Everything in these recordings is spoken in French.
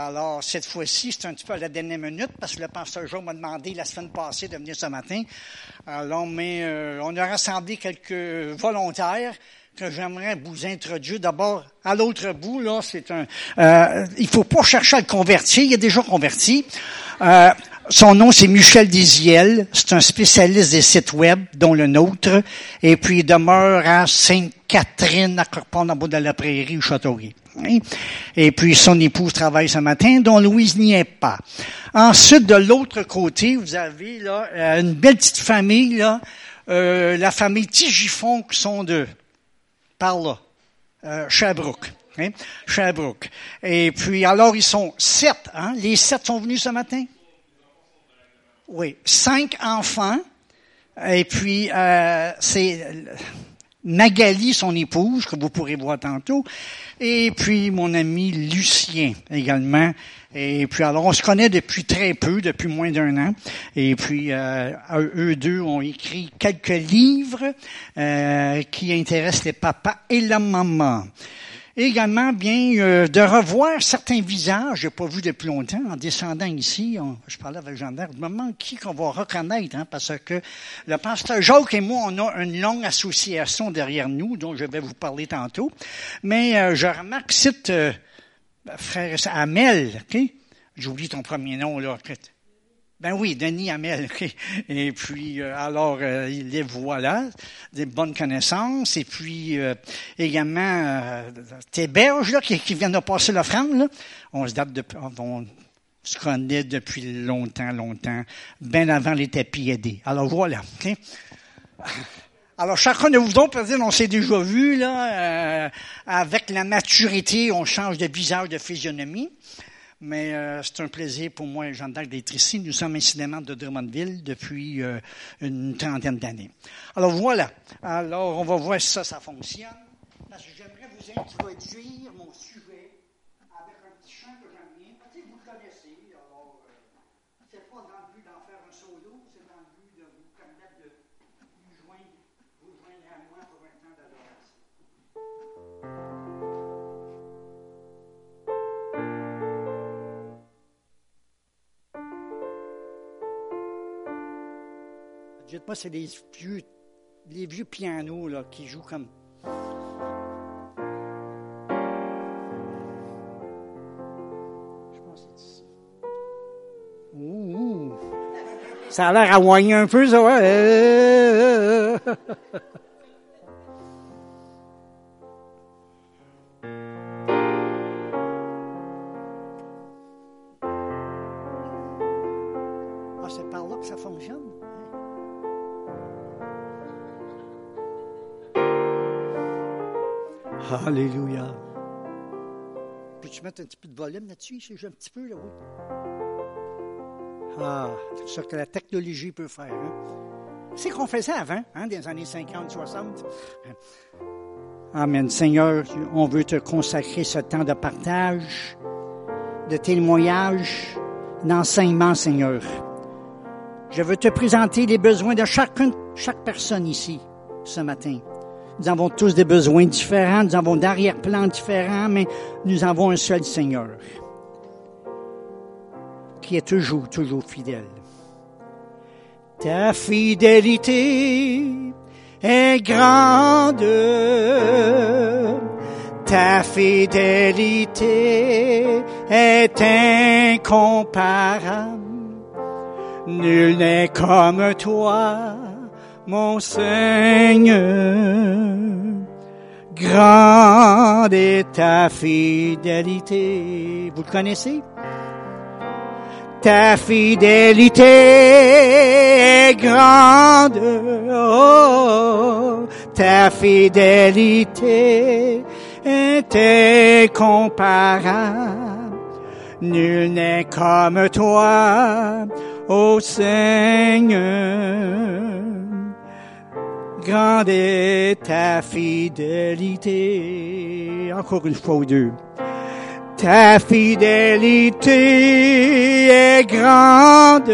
Alors, cette fois-ci, c'est un petit peu à la dernière minute parce que le pasteur Jean m'a demandé la semaine passée de venir ce matin. Alors, mais euh, on a rassemblé quelques volontaires que j'aimerais vous introduire. D'abord, à l'autre bout, là, c'est un... Euh, il faut pas chercher à le convertir, il est déjà converti. Euh, son nom, c'est Michel Diziel. C'est un spécialiste des sites web, dont le nôtre. Et puis, il demeure à Sainte-Catherine, à Corpon, en bas de la prairie, au Châteauguay. Et puis, son épouse travaille ce matin, dont Louise n'y est pas. Ensuite, de l'autre côté, vous avez là euh, une belle petite famille, là, euh, la famille Tigifon, qui sont de par là, euh, Sherbrooke. Hein? Sherbrooke. Et puis, alors, ils sont sept. Hein? Les sept sont venus ce matin? Oui. Cinq enfants. Et puis, euh, c'est Magali, son épouse, que vous pourrez voir tantôt. Et puis, mon ami Lucien également. Et puis, alors, on se connaît depuis très peu, depuis moins d'un an. Et puis, euh, eux deux ont écrit quelques livres euh, qui intéressent les papas et la maman. Également, bien, euh, de revoir certains visages, j'ai pas vu depuis longtemps, en descendant ici, je parlais avec Jean d'Arc, moment qui qu'on va reconnaître, hein, parce que le pasteur Jacques et moi, on a une longue association derrière nous, dont je vais vous parler tantôt. Mais je remarque, c'est frère Amel, ok? J'oublie ton premier nom, là. Ben oui, Denis Amel. ok. Et puis, euh, alors, euh, les voilà, des bonnes connaissances. Et puis, euh, également, euh, tes berges, là, qui, viennent de passer l'offrande. On se date de, on se connaît depuis longtemps, longtemps, bien avant les tapis aidés. Alors, voilà, ok? Alors, chacun de vous autres, on s'est déjà vu, là, avec la maturité, on change de visage, de physionomie. Mais euh, c'est un plaisir pour moi, Jean d'Arc, d'être ici. Nous sommes incidemment de Drummondville depuis euh, une trentaine d'années. Alors voilà. Alors, on va voir si ça, ça fonctionne. J'aimerais vous introduire mon sujet Dites-moi, c'est les vieux, les vieux pianos là, qui jouent comme. Je pense que c'est ici. Ouh. Ça a l'air à moigner un peu, ça, ouais. Petit peu de volume là-dessus? J'ai un petit peu, là, oui. Ah, c'est ça que la technologie peut faire. Hein? C'est qu'on faisait avant, hein, des années 50, 60. Amen. Seigneur, on veut te consacrer ce temps de partage, de témoignage, d'enseignement, Seigneur. Je veux te présenter les besoins de chacune, chaque personne ici, ce matin. Nous avons tous des besoins différents, nous avons d'arrière-plans différents, mais nous avons un seul Seigneur qui est toujours, toujours fidèle. Ta fidélité est grande, ta fidélité est incomparable. Nul n'est comme toi, mon Seigneur. Grande est ta fidélité. Vous le connaissez? Ta fidélité est grande, oh, ta fidélité est incomparable. Nul n'est comme toi, ô Seigneur. Grande est ta fidélité. Encore une fois ou deux. Ta fidélité est grande,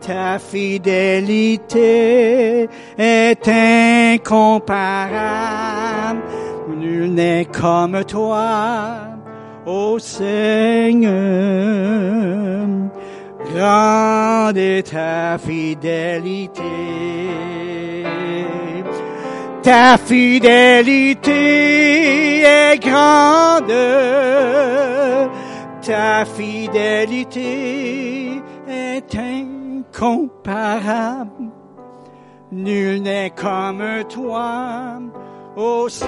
ta fidélité est incomparable. Nul n'est comme toi, ô Seigneur. Grande est ta fidélité. Ta fidélité est grande. Ta fidélité est incomparable. Nul n'est comme toi, ô Seigneur.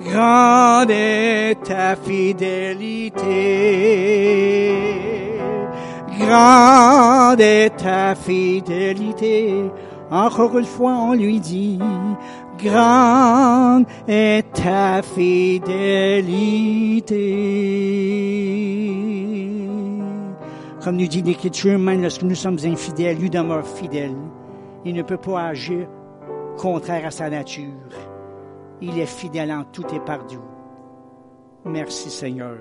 Grande est ta fidélité. Grande est ta fidélité. Encore une fois, on lui dit, grande est ta fidélité. Comme nous dit l'Écriture, même lorsque nous sommes infidèles, lui demeure fidèle. Il ne peut pas agir contraire à sa nature. Il est fidèle en tout et partout. Merci Seigneur.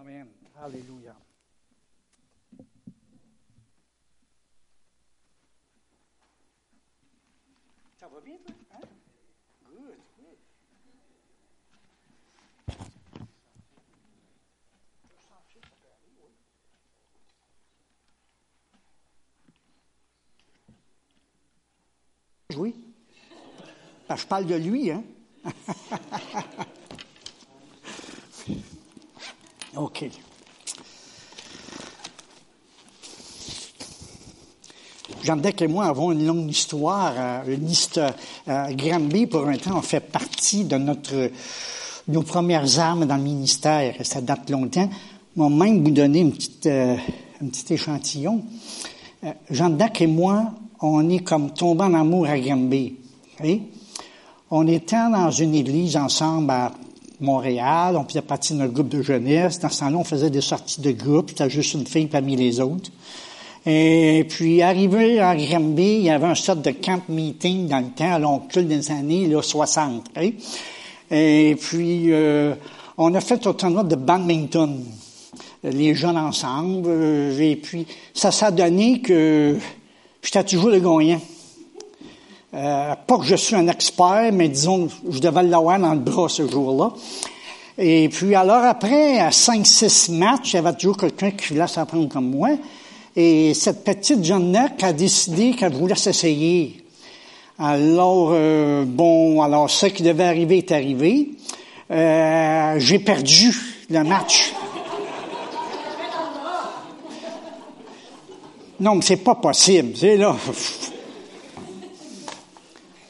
Amen. Alléluia. Ça va bien, toi? Hein? Good, good. Oui. je parle de lui, hein? OK. Jean-Deck et moi avons une longue histoire, euh, une histoire. Euh, pour un temps, fait partie de notre, nos premières armes dans le ministère. Ça date longtemps. Moi-même, vous donner euh, un petit échantillon. Euh, Jean-Deck et moi, on est comme tombés en amour à Granby. Okay? On était dans une église ensemble à Montréal, on faisait partie notre groupe de jeunesse. Dans ce temps-là, on faisait des sorties de groupe, c'était juste une fille parmi les autres. Et puis, arrivé à Granby, il y avait un sorte de camp meeting dans le temps, à l'oncle des années là, 60. Okay? Et puis, euh, on a fait un tournoi de badminton, les jeunes ensemble. Et puis, ça s'est donné que j'étais toujours le gagnant. Euh, pas que je suis un expert, mais disons, je devais l'avoir dans le bras ce jour-là. Et puis alors après, à 5-6 matchs, il y avait toujours quelqu'un qui voulait s'apprendre comme moi. Et cette petite jeune a décidé qu'elle voulait s'essayer. Alors, euh, bon, alors ce qui devait arriver est arrivé. Euh, j'ai perdu le match. Non, mais c'est pas possible. C'est là.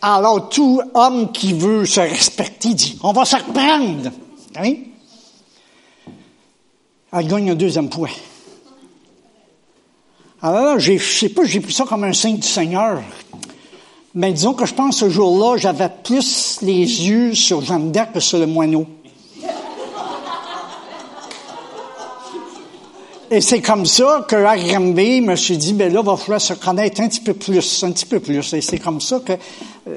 Alors, tout homme qui veut se respecter dit, on va se reprendre. Oui? Elle gagne un deuxième point. Alors là, je sais pas, j'ai pris ça comme un signe du Seigneur. Mais disons que je pense ce jour-là, j'avais plus les yeux sur Jeanne d'Arc que sur le moineau. Et c'est comme ça que Granby, je me suis dit, ben là, il va falloir se connaître un petit peu plus, un petit peu plus. Et c'est comme ça que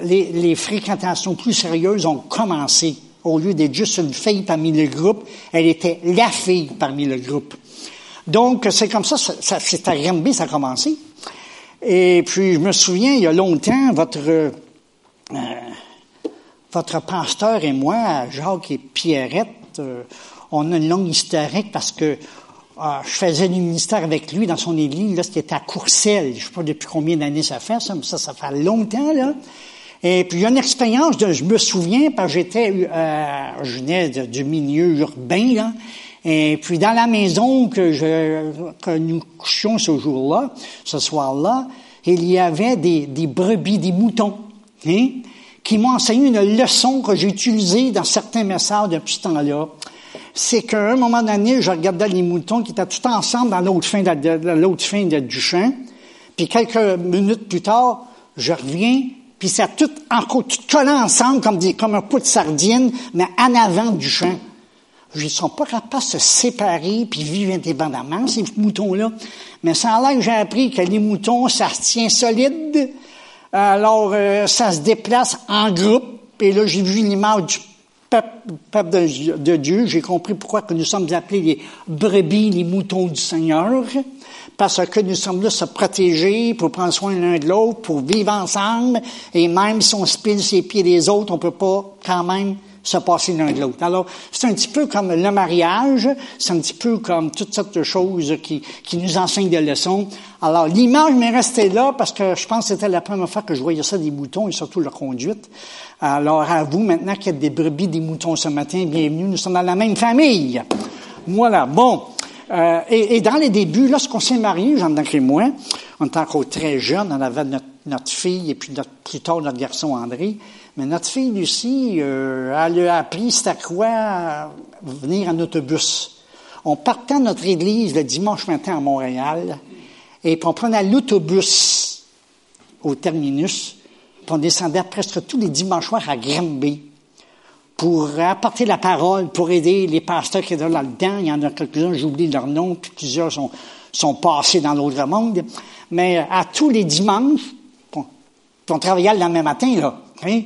les, fréquentations plus sérieuses ont commencé. Au lieu d'être juste une fille parmi le groupe, elle était la fille parmi le groupe. Donc, c'est comme ça, ça c'est à Granby, ça a commencé. Et puis, je me souviens, il y a longtemps, votre, euh, votre pasteur et moi, Jacques et Pierrette, euh, on a une longue historique parce que ah, je faisais du ministère avec lui dans son église, là, c'était à Courcelles. Je sais pas depuis combien d'années ça fait, ça, mais ça, ça fait longtemps, là. Et puis, il y a une expérience de, je me souviens, parce que j'étais, euh, je venais du milieu urbain, là. Et puis, dans la maison que je, que nous couchions ce jour-là, ce soir-là, il y avait des, des brebis, des moutons, hein, qui m'ont enseigné une leçon que j'ai utilisée dans certains messages depuis ce temps-là c'est qu'à un moment donné, je regardais les moutons qui étaient tout ensemble dans l'autre fin, de, l'autre fin du champ. Puis quelques minutes plus tard, je reviens, puis ça tout encore tout collé ensemble comme, des, comme un pot de sardine, mais en avant du champ. Ils sont pas capables de se séparer puis vivre indépendamment, ces moutons-là. Mais sans là j'ai appris que les moutons, ça se tient solide. Alors, euh, ça se déplace en groupe. Et là, j'ai vu l'image du peuple de, Dieu, j'ai compris pourquoi nous sommes appelés les brebis, les moutons du Seigneur, parce que nous sommes là se protéger, pour prendre soin l'un de l'autre, pour vivre ensemble, et même si on se pile ses pieds des autres, on peut pas quand même se passer l'un de l'autre. Alors, c'est un petit peu comme le mariage, c'est un petit peu comme toutes sortes de choses qui, qui nous enseignent des leçons. Alors, l'image m'est restée là parce que je pense que c'était la première fois que je voyais ça des moutons et surtout leur conduite. Alors, à vous, maintenant qu'il y a des brebis, des moutons ce matin, bienvenue, nous sommes dans la même famille. Voilà, bon. Euh, et, dans les débuts, lorsqu'on s'est mariés, Jean-Marc et moi, on était encore très jeunes, on avait notre, notre fille et puis notre, plus tard notre garçon André. Mais notre fille Lucie, euh, elle a appris c'était quoi venir en autobus. On partait à notre église le dimanche matin à Montréal, et puis on prenait l'autobus au terminus, puis on descendait presque tous les dimanches soirs à Granby pour apporter la parole, pour aider les pasteurs qui étaient là-dedans. Il y en a quelques-uns, j'oublie leur nom, puis plusieurs sont, sont passés dans l'autre monde. Mais à tous les dimanches, on travaillait le lendemain matin, là. Hein?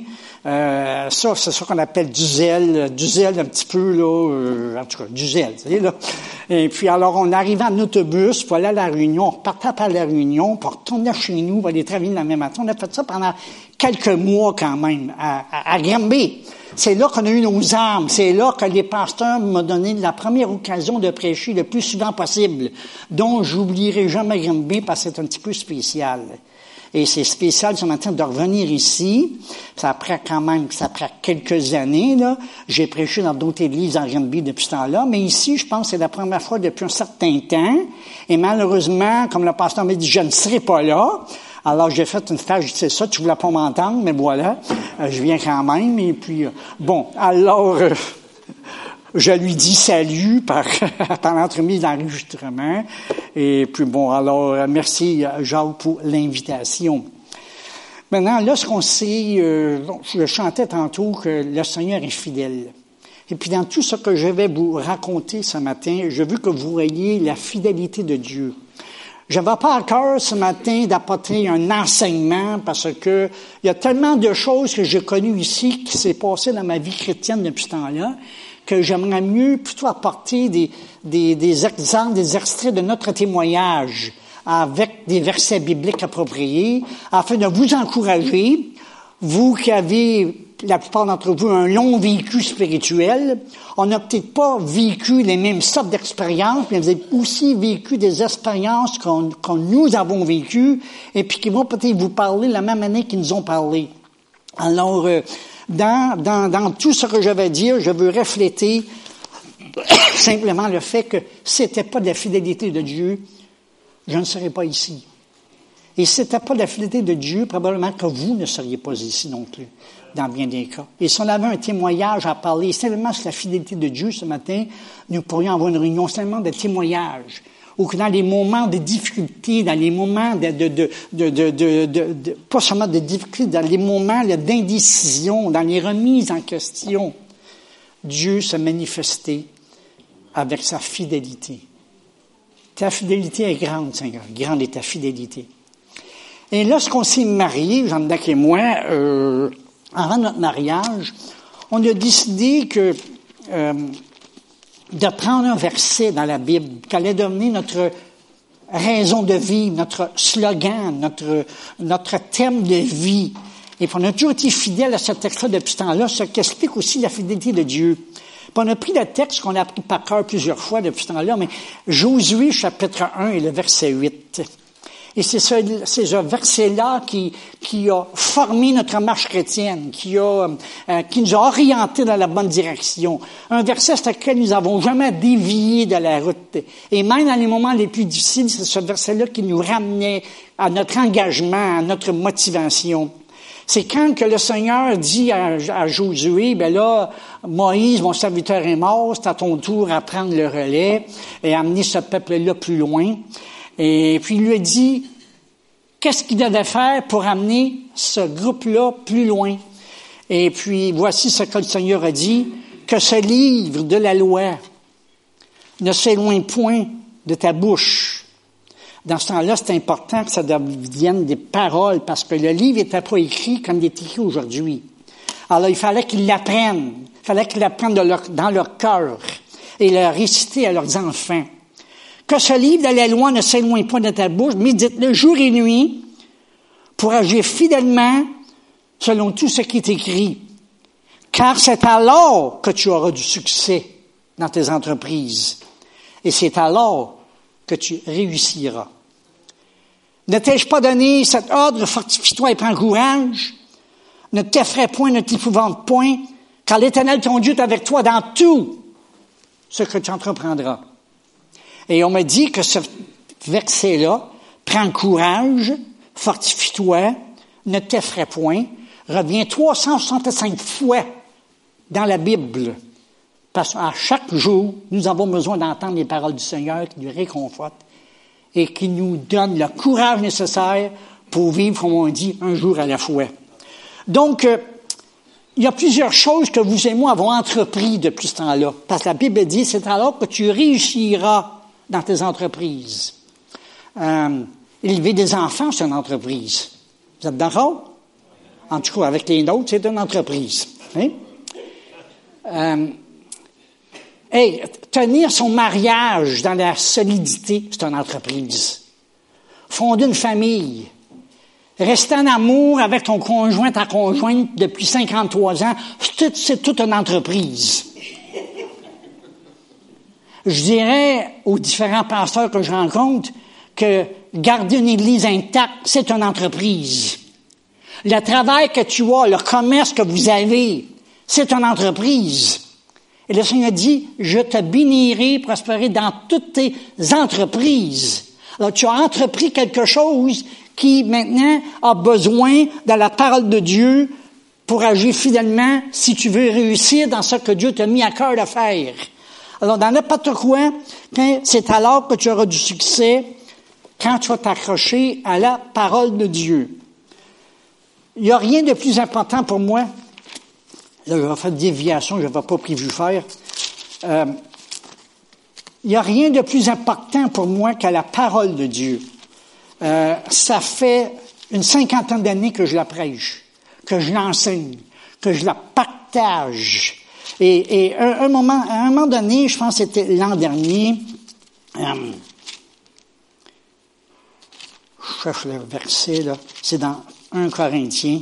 Euh, ça, c'est ça qu'on appelle du zèle, du zèle un petit peu, là, euh, en tout cas, du zèle, vous savez, là. Et puis, alors, on arrivait en autobus pour aller à la réunion, on repartait par la réunion, pour retourner chez nous, pour aller travailler le lendemain matin. On a fait ça pendant quelques mois, quand même, à, à, à. C'est là qu'on a eu nos armes. C'est là que les pasteurs m'ont donné la première occasion de prêcher le plus souvent possible, dont j'oublierai jamais Granby parce que c'est un petit peu spécial. Et c'est spécial ce matin de revenir ici. Ça prend quand même, ça prend quelques années, là. J'ai prêché dans d'autres églises en Granby depuis ce temps-là. Mais ici, je pense que c'est la première fois depuis un certain temps. Et malheureusement, comme le pasteur m'a dit, je ne serai pas là. Alors, j'ai fait une je sais ça, tu voulais pas m'entendre, mais voilà. Euh, je viens quand même. Et puis, euh, bon, alors, euh, je lui dis salut par, par l'entremise d'enregistrement. Et puis bon, alors merci Jacques pour l'invitation. Maintenant, lorsqu'on sait, euh, je chantais tantôt que le Seigneur est fidèle. Et puis dans tout ce que je vais vous raconter ce matin, je veux que vous voyez la fidélité de Dieu. Je n'avais pas cœur ce matin d'apporter un enseignement parce que il y a tellement de choses que j'ai connues ici qui s'est passé dans ma vie chrétienne depuis ce temps-là que j'aimerais mieux plutôt apporter des, des, des exemples, des extraits de notre témoignage avec des versets bibliques appropriés, afin de vous encourager, vous qui avez, la plupart d'entre vous, un long vécu spirituel. On n'a peut-être pas vécu les mêmes sortes d'expériences, mais vous avez aussi vécu des expériences qu'on nous avons vécues, et puis qui vont peut-être vous parler la même année qu'ils nous ont parlé. Alors, euh, dans, tout ce que je vais dire, je veux refléter simplement le fait que si c'était pas de la fidélité de Dieu, je ne serais pas ici. Et si c'était pas de la fidélité de Dieu, probablement que vous ne seriez pas ici non plus, dans bien des cas. Et si on avait un témoignage à parler simplement sur la fidélité de Dieu ce matin, nous pourrions avoir une réunion seulement de témoignages ou que dans les moments de difficulté, dans les moments de, de, de, de, pas seulement de difficulté, dans les moments d'indécision, dans les remises en question, Dieu se manifestait avec sa fidélité. Ta fidélité est grande, Seigneur. Grande est ta fidélité. Et lorsqu'on s'est mariés, Jean-Dac et moi, euh, avant notre mariage, on a décidé que euh, de prendre un verset dans la Bible qui allait devenir notre raison de vie, notre slogan, notre, notre thème de vie. Et puis on a toujours été fidèle à ce texte-là depuis ce temps-là, ce qui explique aussi la fidélité de Dieu. Puis on a pris le texte qu'on a appris par cœur plusieurs fois depuis ce temps-là, mais Josué chapitre 1 et le verset 8. Et c'est ce, ce verset-là qui, qui a formé notre marche chrétienne, qui, a, euh, qui nous a orientés dans la bonne direction. Un verset sur lequel nous n'avons jamais dévié de la route. Et même dans les moments les plus difficiles, c'est ce verset-là qui nous ramenait à notre engagement, à notre motivation. C'est quand que le Seigneur dit à, à, Josué, ben là, Moïse, mon serviteur est mort, c'est à ton tour à prendre le relais et amener ce peuple-là plus loin. Et puis il lui a dit, qu'est-ce qu'il devait faire pour amener ce groupe-là plus loin? Et puis voici ce que le Seigneur a dit, que ce livre de la loi ne s'éloigne point de ta bouche. Dans ce temps-là, c'est important que ça devienne des paroles, parce que le livre n'était pas écrit comme il est écrit aujourd'hui. Alors, il fallait qu'ils l'apprennent. Il fallait qu'ils l'apprennent dans leur cœur et le réciter à leurs enfants. Que ce livre de la loi ne s'éloigne pas de ta bouche, mais dites-le jour et nuit pour agir fidèlement selon tout ce qui est écrit. Car c'est alors que tu auras du succès dans tes entreprises. Et c'est alors que tu réussiras. Ne t'ai-je pas donné cet ordre, fortifie-toi et prends courage? Ne t'effraie point, ne t'épouvante point, car l'Éternel ton Dieu est avec toi dans tout ce que tu entreprendras. Et on me dit que ce verset-là, prends courage, fortifie-toi, ne t'effraie point, revient 365 fois dans la Bible. Parce qu'à chaque jour, nous avons besoin d'entendre les paroles du Seigneur qui nous réconfortent et qui nous donnent le courage nécessaire pour vivre, comme on dit, un jour à la fois. Donc, euh, il y a plusieurs choses que vous et moi avons entrepris depuis ce temps-là. Parce que la Bible dit, c'est alors que tu réussiras dans tes entreprises. Euh, élever des enfants, c'est une entreprise. Vous êtes d'accord? En tout cas, avec les nôtres, c'est une entreprise. Hein? Euh, hey, tenir son mariage dans la solidité, c'est une entreprise. Fonder une famille, rester en amour avec ton conjoint, ta conjointe depuis 53 ans, c'est toute une entreprise. Je dirais aux différents pasteurs que je rencontre que garder une église intacte, c'est une entreprise. Le travail que tu as, le commerce que vous avez, c'est une entreprise. Et le Seigneur dit, je te bénirai, prospérer dans toutes tes entreprises. Alors tu as entrepris quelque chose qui maintenant a besoin de la parole de Dieu pour agir fidèlement si tu veux réussir dans ce que Dieu t'a mis à cœur de faire. Alors, dans n'importe quoi, c'est alors que tu auras du succès quand tu vas t'accrocher à la parole de Dieu. Il n'y a rien de plus important pour moi. Là, je vais faire une déviation, je ne vais pas prévu faire. Euh, il n'y a rien de plus important pour moi que la parole de Dieu. Euh, ça fait une cinquantaine d'années que je la prêche, que je l'enseigne, que je la partage. Et, un, moment, à un moment donné, je pense que c'était l'an dernier, euh, je cherche le verset, là, c'est dans 1 Corinthien.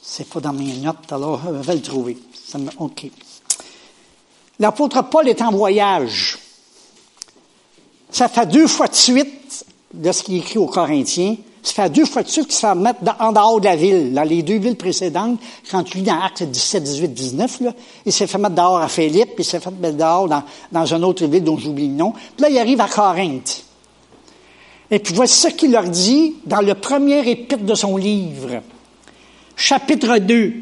C'est pas dans mes notes, alors je vais le trouver. OK. L'apôtre Paul est en voyage. Ça fait deux fois de suite de ce qu'il écrit aux Corinthiens. Ça fait deux fois de suite qu'il se fait mettre en dehors de la ville. Dans les deux villes précédentes, quand tu lis dans Actes 17, 18, 19, là, il s'est fait mettre dehors à Philippe, puis il s'est fait mettre dehors dans, dans une autre ville dont j'oublie le nom. Puis là, il arrive à Corinthe. Et puis voici ce qu'il leur dit dans le premier épître de son livre, chapitre 2,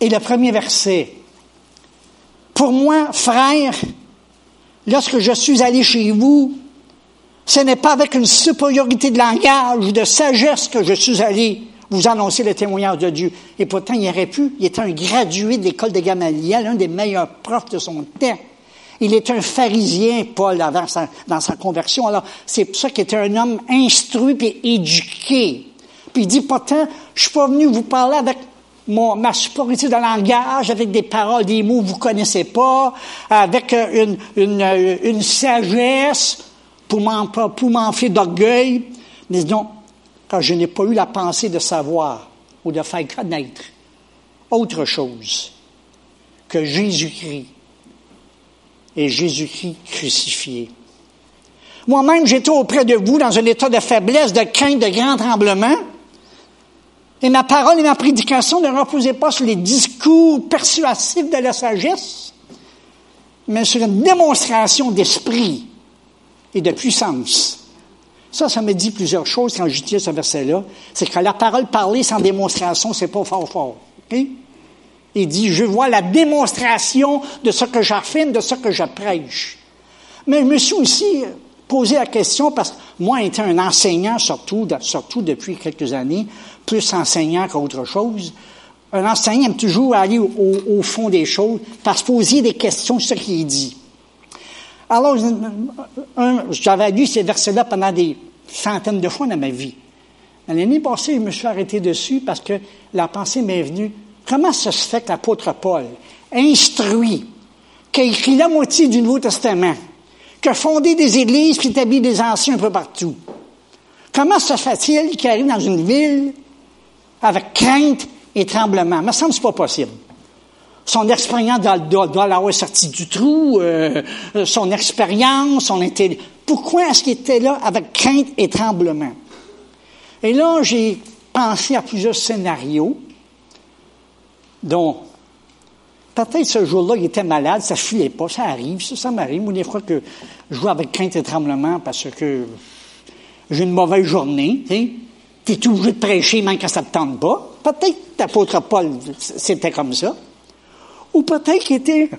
et le premier verset. Pour moi, frère, lorsque je suis allé chez vous, ce n'est pas avec une supériorité de langage ou de sagesse que je suis allé vous annoncer le témoignage de Dieu. Et pourtant, il aurait pu, il était un gradué de l'école de Gamaliel, l'un des meilleurs profs de son temps. Il est un pharisien, Paul, avant dans sa conversion. Alors, c'est pour ça qu'il était un homme instruit et éduqué. Puis il dit, pourtant, je suis pas venu vous parler avec ma supériorité de langage, avec des paroles, des mots que vous connaissez pas, avec une, une, une sagesse pour m'enfler d'orgueil. Mais non, quand je n'ai pas eu la pensée de savoir ou de faire connaître autre chose que Jésus-Christ et Jésus-Christ crucifié. Moi-même, j'étais auprès de vous dans un état de faiblesse, de crainte, de grand tremblement. Et ma parole et ma prédication ne reposaient pas sur les discours persuasifs de la sagesse, mais sur une démonstration d'esprit et de puissance. Ça, ça me dit plusieurs choses quand j'utilise ce verset-là. C'est que la parole parlée sans démonstration, c'est pas fort fort. Il dit, je vois la démonstration de ce que j'affirme, de ce que je prêche. Mais je me suis aussi posé la question, parce que moi, étant un enseignant, surtout, surtout depuis quelques années, plus enseignant qu'autre chose, un enseignant aime toujours aller au, fond des choses, parce poser des questions sur ce qu'il dit. Alors, j'avais lu ces versets-là pendant des centaines de fois dans ma vie. L'année passée, je me suis arrêté dessus parce que la pensée m'est venue. Comment se fait que l'apôtre Paul, instruit, qui écrit la moitié du Nouveau Testament, qui a fondé des églises, qui établit des anciens un peu partout, comment se fait-il qu'il arrive dans une ville avec crainte et tremblement? me semble que pas possible. Son expérience doit, doit, l'avoir sorti du trou, euh, son expérience, son intelligence. Pourquoi est-ce qu'il était là avec crainte et tremblement? Et là, j'ai pensé à plusieurs scénarios, dont peut-être ce jour-là, il était malade, ça ne filait pas, ça arrive, ça, ça m'arrive. Moi, des fois que je joue avec crainte et tremblement parce que j'ai une mauvaise journée, tu es obligé de prêcher même quand ça ne te tente pas. Peut-être l'apôtre Paul, c'était comme ça. Ou peut-être qu'il était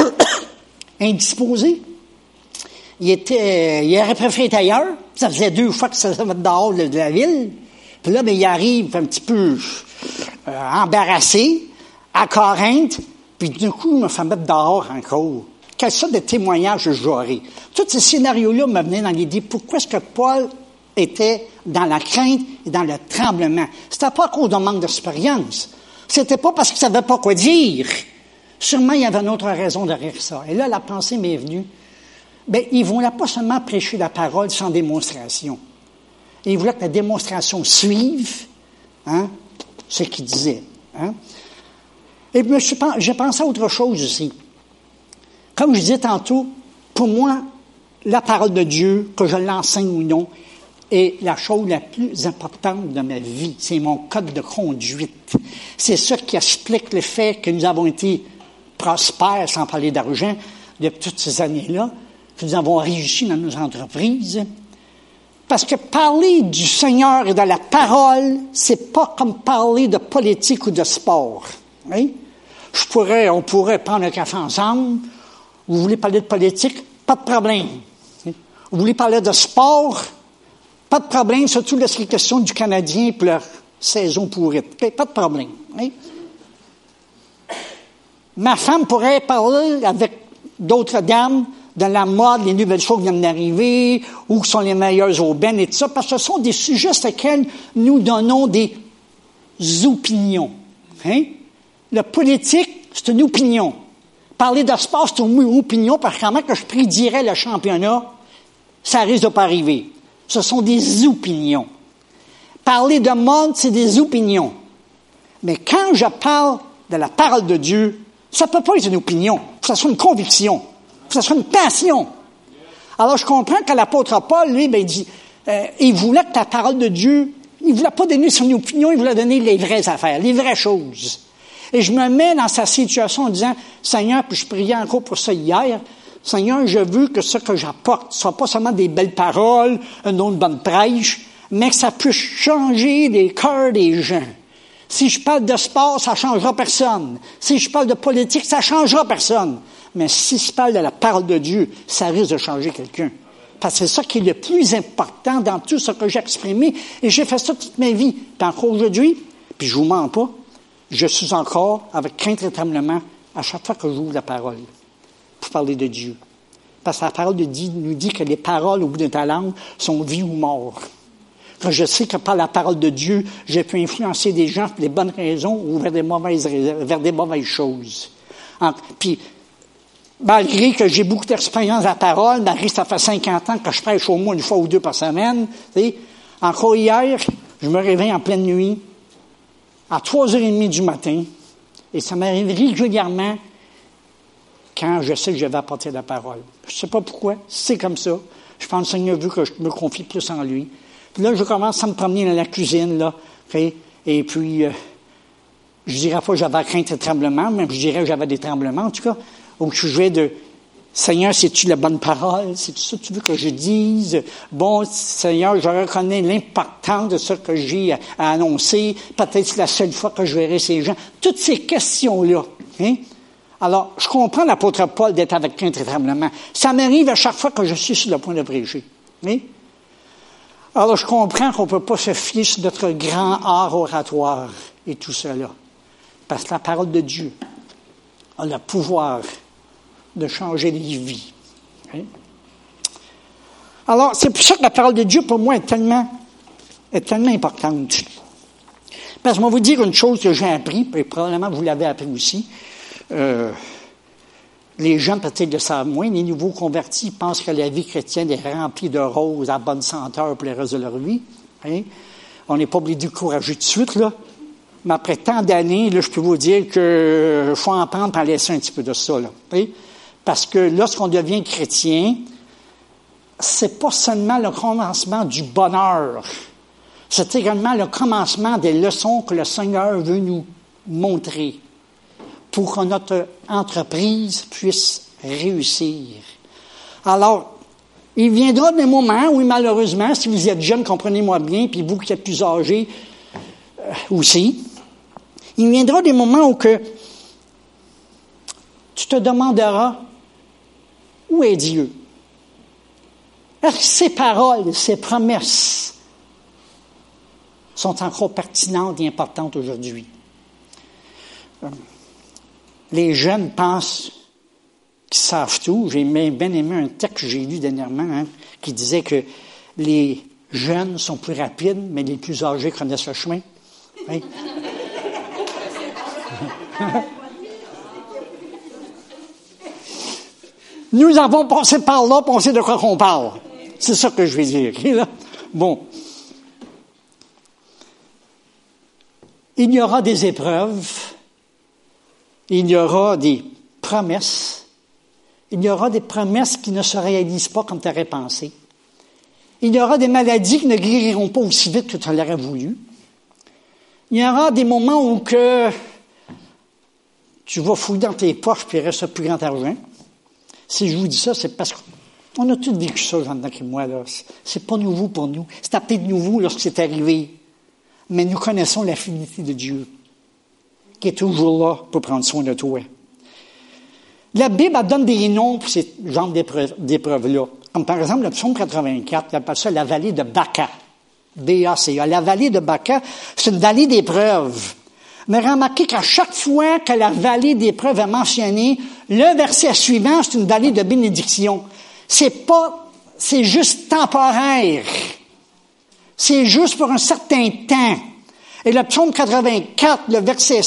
indisposé il était, il aurait préféré être ailleurs. Ça faisait deux fois que ça se mettait dehors de, la ville. Puis là, ben, il arrive un petit peu euh, embarrassé à Corinthe, puis du coup, il me fait mettre dehors encore. Quel sorte de témoignage j'aurais? Tous ces scénarios-là me venaient dans l'idée, pourquoi est-ce que Paul était dans la crainte et dans le tremblement? C'était pas à cause d'un manque d'expérience. C'était pas parce qu'il savait pas quoi dire. Sûrement, il y avait une autre raison derrière ça. Et là, la pensée m'est venue bien, ils ne voulaient pas seulement prêcher la parole sans démonstration. Ils voulaient que la démonstration suive hein, ce qu'ils disaient. Hein. Et j'ai pensé à autre chose aussi. Comme je disais tantôt, pour moi, la parole de Dieu, que je l'enseigne ou non, est la chose la plus importante de ma vie. C'est mon code de conduite. C'est ça qui explique le fait que nous avons été prospères, sans parler d'argent, depuis toutes ces années-là, que nous avons réussi dans nos entreprises. Parce que parler du Seigneur et de la parole, c'est pas comme parler de politique ou de sport. Oui? Je pourrais, on pourrait prendre un café ensemble. Vous voulez parler de politique? Pas de problème. Vous voulez parler de sport? Pas de problème, surtout lorsqu'il est question du Canadien et leur saison pourrite. Pas de problème. Oui? Ma femme pourrait parler avec d'autres dames dans la mode, les nouvelles choses qui viennent d'arriver, où sont les meilleures aubaines et tout ça, parce que ce sont des sujets sur lesquels nous donnons des opinions. Hein? La politique, c'est une opinion. Parler de sport, c'est une opinion, parce que quand que je prédirais le championnat, ça risque de pas arriver. Ce sont des opinions. Parler de mode, c'est des opinions. Mais quand je parle de la parole de Dieu, ça peut pas être une opinion, ça soit une conviction que ce soit une passion. Alors, je comprends que l'apôtre Paul, lui, ben, il dit, euh, il voulait que la parole de Dieu, il voulait pas donner son opinion, il voulait donner les vraies affaires, les vraies choses. Et je me mets dans sa situation en disant, Seigneur, puis je priais encore pour ça hier, Seigneur, je veux que ce que j'apporte soit pas seulement des belles paroles, un nom de bonne prêche, mais que ça puisse changer les cœurs des gens. Si je parle de sport, ça changera personne. Si je parle de politique, ça changera personne. Mais si je parle de la parole de Dieu, ça risque de changer quelqu'un. Parce que c'est ça qui est le plus important dans tout ce que j'ai exprimé. Et j'ai fait ça toute ma vie. Puis encore aujourd'hui, puis je vous mens pas, je suis encore avec crainte et tremblement à chaque fois que j'ouvre la parole pour parler de Dieu. Parce que la parole de Dieu nous dit que les paroles au bout de ta langue sont vie ou mort. Quand je sais que par la parole de Dieu, j'ai pu influencer des gens pour les bonnes raisons ou vers des mauvaises, vers des mauvaises choses. Puis malgré que j'ai beaucoup d'expérience à la parole, malgré que ça fait 50 ans que je prêche au moins une fois ou deux par semaine, encore hier, je me réveille en pleine nuit, à 3h30 du matin, et ça m'arrive régulièrement quand je sais que je vais apporter la parole. Je ne sais pas pourquoi, c'est comme ça. Je pense que le Seigneur veut que je me confie plus en lui. Puis là, je commence à me promener dans la cuisine, là, et puis, euh, je dirais pas que j'avais crainte et tremblement, mais je dirais que j'avais des tremblements, en tout cas. Je jouais de Seigneur, c'est-tu la bonne parole? C'est ça que tu veux que je dise? Bon, Seigneur, je reconnais l'importance de ce que j'ai à, annoncer. Peut-être c'est la seule fois que je verrai ces gens. Toutes ces questions-là. Hein? Alors, je comprends l'apôtre Paul d'être avec crainte et tremblement. Ça m'arrive à chaque fois que je suis sur le point de prêcher. Alors, je comprends qu'on ne peut pas se fier sur notre grand art oratoire et tout cela. Parce que la parole de Dieu a le pouvoir de changer les vies. Alors, c'est pour ça que la parole de Dieu, pour moi, est tellement est tellement importante. Parce que je vais vous dire une chose que j'ai appris, et probablement vous l'avez appris aussi. Euh, les jeunes peut-être le savent moins, les nouveaux convertis pensent que la vie chrétienne est remplie de roses à bonne senteur pour le reste de leur vie. Hein. On n'est pas obligé de décourager tout de suite, là. Mais après tant d'années, je peux vous dire que faut en prendre par laisser un petit peu de ça. Parce que lorsqu'on devient chrétien, c'est pas seulement le commencement du bonheur, c'est également le commencement des leçons que le Seigneur veut nous montrer pour que notre entreprise puisse réussir. Alors, il viendra des moments où, malheureusement, si vous êtes jeune, comprenez-moi bien, puis vous qui êtes plus âgés euh, aussi, il viendra des moments où que tu te demanderas où est Dieu? Est-ce que ces paroles, ces promesses sont encore pertinentes et importantes aujourd'hui? Euh, les jeunes pensent qu'ils savent tout. J'ai bien aimé un texte que j'ai lu dernièrement hein, qui disait que les jeunes sont plus rapides, mais les plus âgés connaissent le chemin. Nous avons passé par là, on sait de quoi qu'on parle. C'est ça que je vais dire. Bon. Il y aura des épreuves il y aura des promesses. Il y aura des promesses qui ne se réalisent pas comme tu aurais pensé. Il y aura des maladies qui ne guériront pas aussi vite que tu l'aurais voulu. Il y aura des moments où tu vas fouiller dans tes poches et il reste plus grand argent. Si je vous dis ça, c'est parce qu'on a tous vécu ça, Jean-Denis et moi. Là. C'est pas nouveau pour nous. C'est peut-être nouveau lorsque c'est arrivé. Mais nous connaissons la finité de Dieu qui est toujours là pour prendre soin de toi. La Bible donne des noms pour ces genres d'épreuves-là. Comme par exemple le psaume 84, il appelle ça la vallée de Baca. B-A-C-A. La vallée de Baca, c'est une vallée d'épreuves. Mais remarquez qu'à chaque fois que la vallée d'épreuves est mentionnée, le verset suivant, c'est une vallée de bénédiction. C'est pas, c'est juste temporaire. C'est juste pour un certain temps. Et le psaume 84, le verset,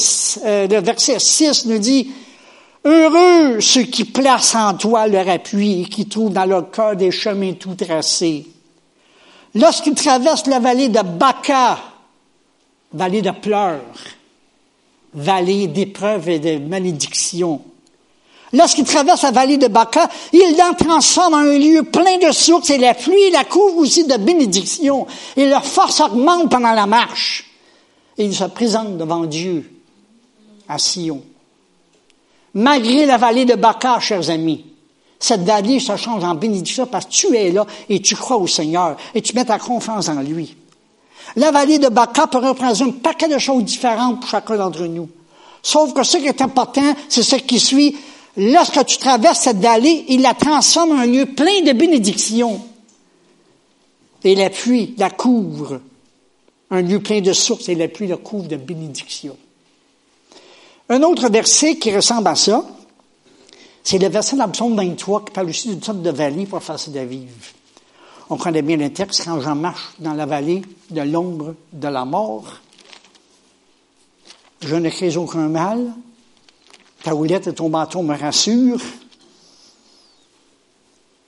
euh, le verset 6 nous dit, Heureux ceux qui placent en toi leur appui et qui trouvent dans leur cœur des chemins tout tracés. Lorsqu'ils traversent la vallée de Baca, vallée de pleurs, vallée d'épreuves et de malédictions, lorsqu'ils traversent la vallée de Baca, ils l'en transforment en un lieu plein de sources et la pluie la couvre aussi de bénédictions et leur force augmente pendant la marche et il se présente devant Dieu à Sion. Malgré la vallée de Baca, chers amis, cette vallée se change en bénédiction parce que tu es là et tu crois au Seigneur et tu mets ta confiance en lui. La vallée de Baca peut représenter un paquet de choses différentes pour chacun d'entre nous. Sauf que ce qui est important, c'est ce qui suit. Lorsque tu traverses cette vallée, il la transforme en un lieu plein de bénédictions. Et la pluie la couvre un lieu plein de sources et la pluie le couvre de bénédictions. Un autre verset qui ressemble à ça, c'est le verset dans le psaume 23 qui parle aussi d'une sorte de vallée pour faire de vivre. On connaît bien le texte quand j'en marche dans la vallée de l'ombre de la mort. Je ne crée aucun mal. Ta houlette et ton bâton me rassurent.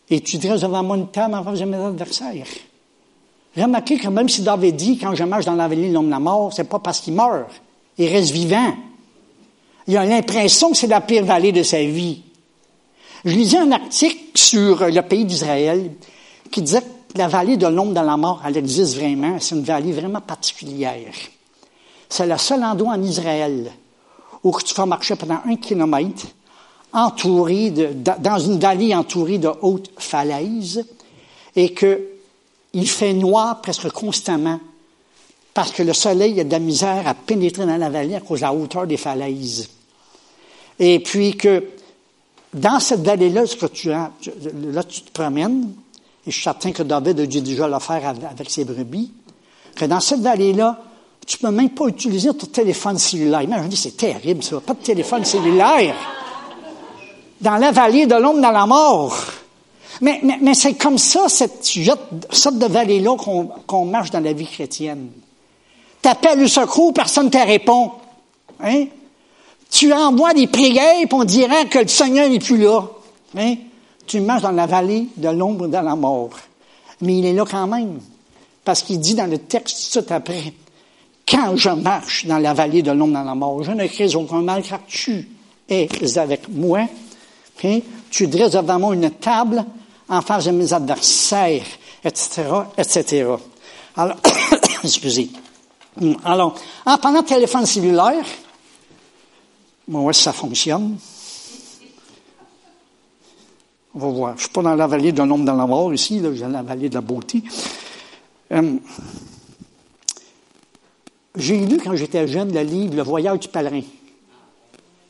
Et tu dresses devant moi une table avant de mes adversaires. Remarquez que même si David dit, quand je marche dans la vallée de l'homme de la mort, c'est pas parce qu'il meurt. Il reste vivant. Il a l'impression que c'est la pire vallée de sa vie. Je lisais un article sur le pays d'Israël qui disait que la vallée de l'ombre de la mort, elle existe vraiment. C'est une vallée vraiment particulière. C'est le seul endroit en Israël où tu vas marcher pendant un kilomètre, entouré de, dans une vallée entourée de hautes falaises, et que il fait noir presque constamment parce que le soleil a de la misère à pénétrer dans la vallée à cause de la hauteur des falaises. Et puis que dans cette vallée-là, là, tu te promènes, et je suis certain que David a dû déjà le faire avec ses brebis, que dans cette vallée-là, tu peux même pas utiliser ton téléphone cellulaire. Imaginez, c'est terrible, ça. Pas de téléphone cellulaire. Dans la vallée de l'ombre dans la mort. Mais, mais, mais c'est comme ça, cette sorte de vallée-là qu'on marche dans la vie chrétienne. T'appelles le secours, personne ne te répond. Hein? Tu envoies des prières, et on dirait que le Seigneur n'est plus là. Hein? Tu marches dans la vallée de l'ombre de la mort. Mais il est là quand même. Parce qu'il dit dans le texte tout après, quand je marche dans la vallée de l'ombre de la mort, je ne crains aucun mal car tu es avec moi. Hein? Tu dresses devant moi une table en face de mes adversaires, etc., etc. Alors, excusez. Alors, en parlant de téléphone cellulaire, moi, ça fonctionne. On va voir. Je ne suis pas dans la vallée de l'ombre dans la mort ici, là, je suis dans la vallée de la beauté. Euh, j'ai lu quand j'étais jeune le livre Le voyage du pèlerin.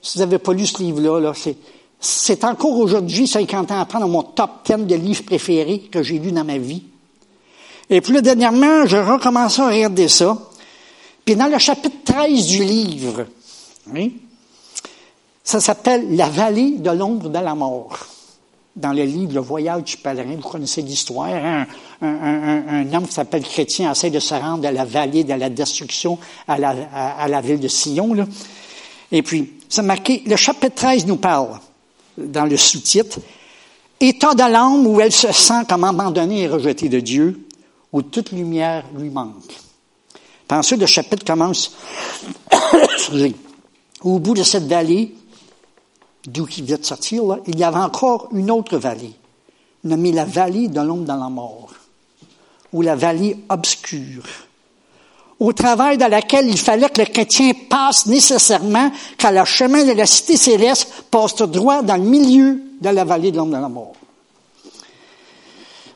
Si vous n'avez pas lu ce livre-là, là, c'est, c'est encore aujourd'hui, 50 ans après, dans mon top 10 de livres préférés que j'ai lus dans ma vie. Et puis là, dernièrement, je recommence à regarder ça. Puis dans le chapitre 13 du livre, oui, ça s'appelle La vallée de l'ombre de la mort. Dans le livre Le voyage du pèlerin, vous connaissez l'histoire, hein? un, homme qui s'appelle Chrétien essaie de se rendre à la vallée de la destruction, à la, ville de Sion. Et puis, c'est marqué, le chapitre 13 nous parle dans le sous-titre, État de l'âme où elle se sent comme abandonnée et rejetée de Dieu, où toute lumière lui manque. Ensuite, le chapitre commence, au bout de cette vallée, d'où il vient de sortir, il y avait encore une autre vallée, nommée la vallée de l'ombre dans la mort, ou la vallée obscure au travail dans laquelle il fallait que le chrétien passe nécessairement, car le chemin de la cité céleste passe droit dans le milieu de la vallée de l'homme de la mort.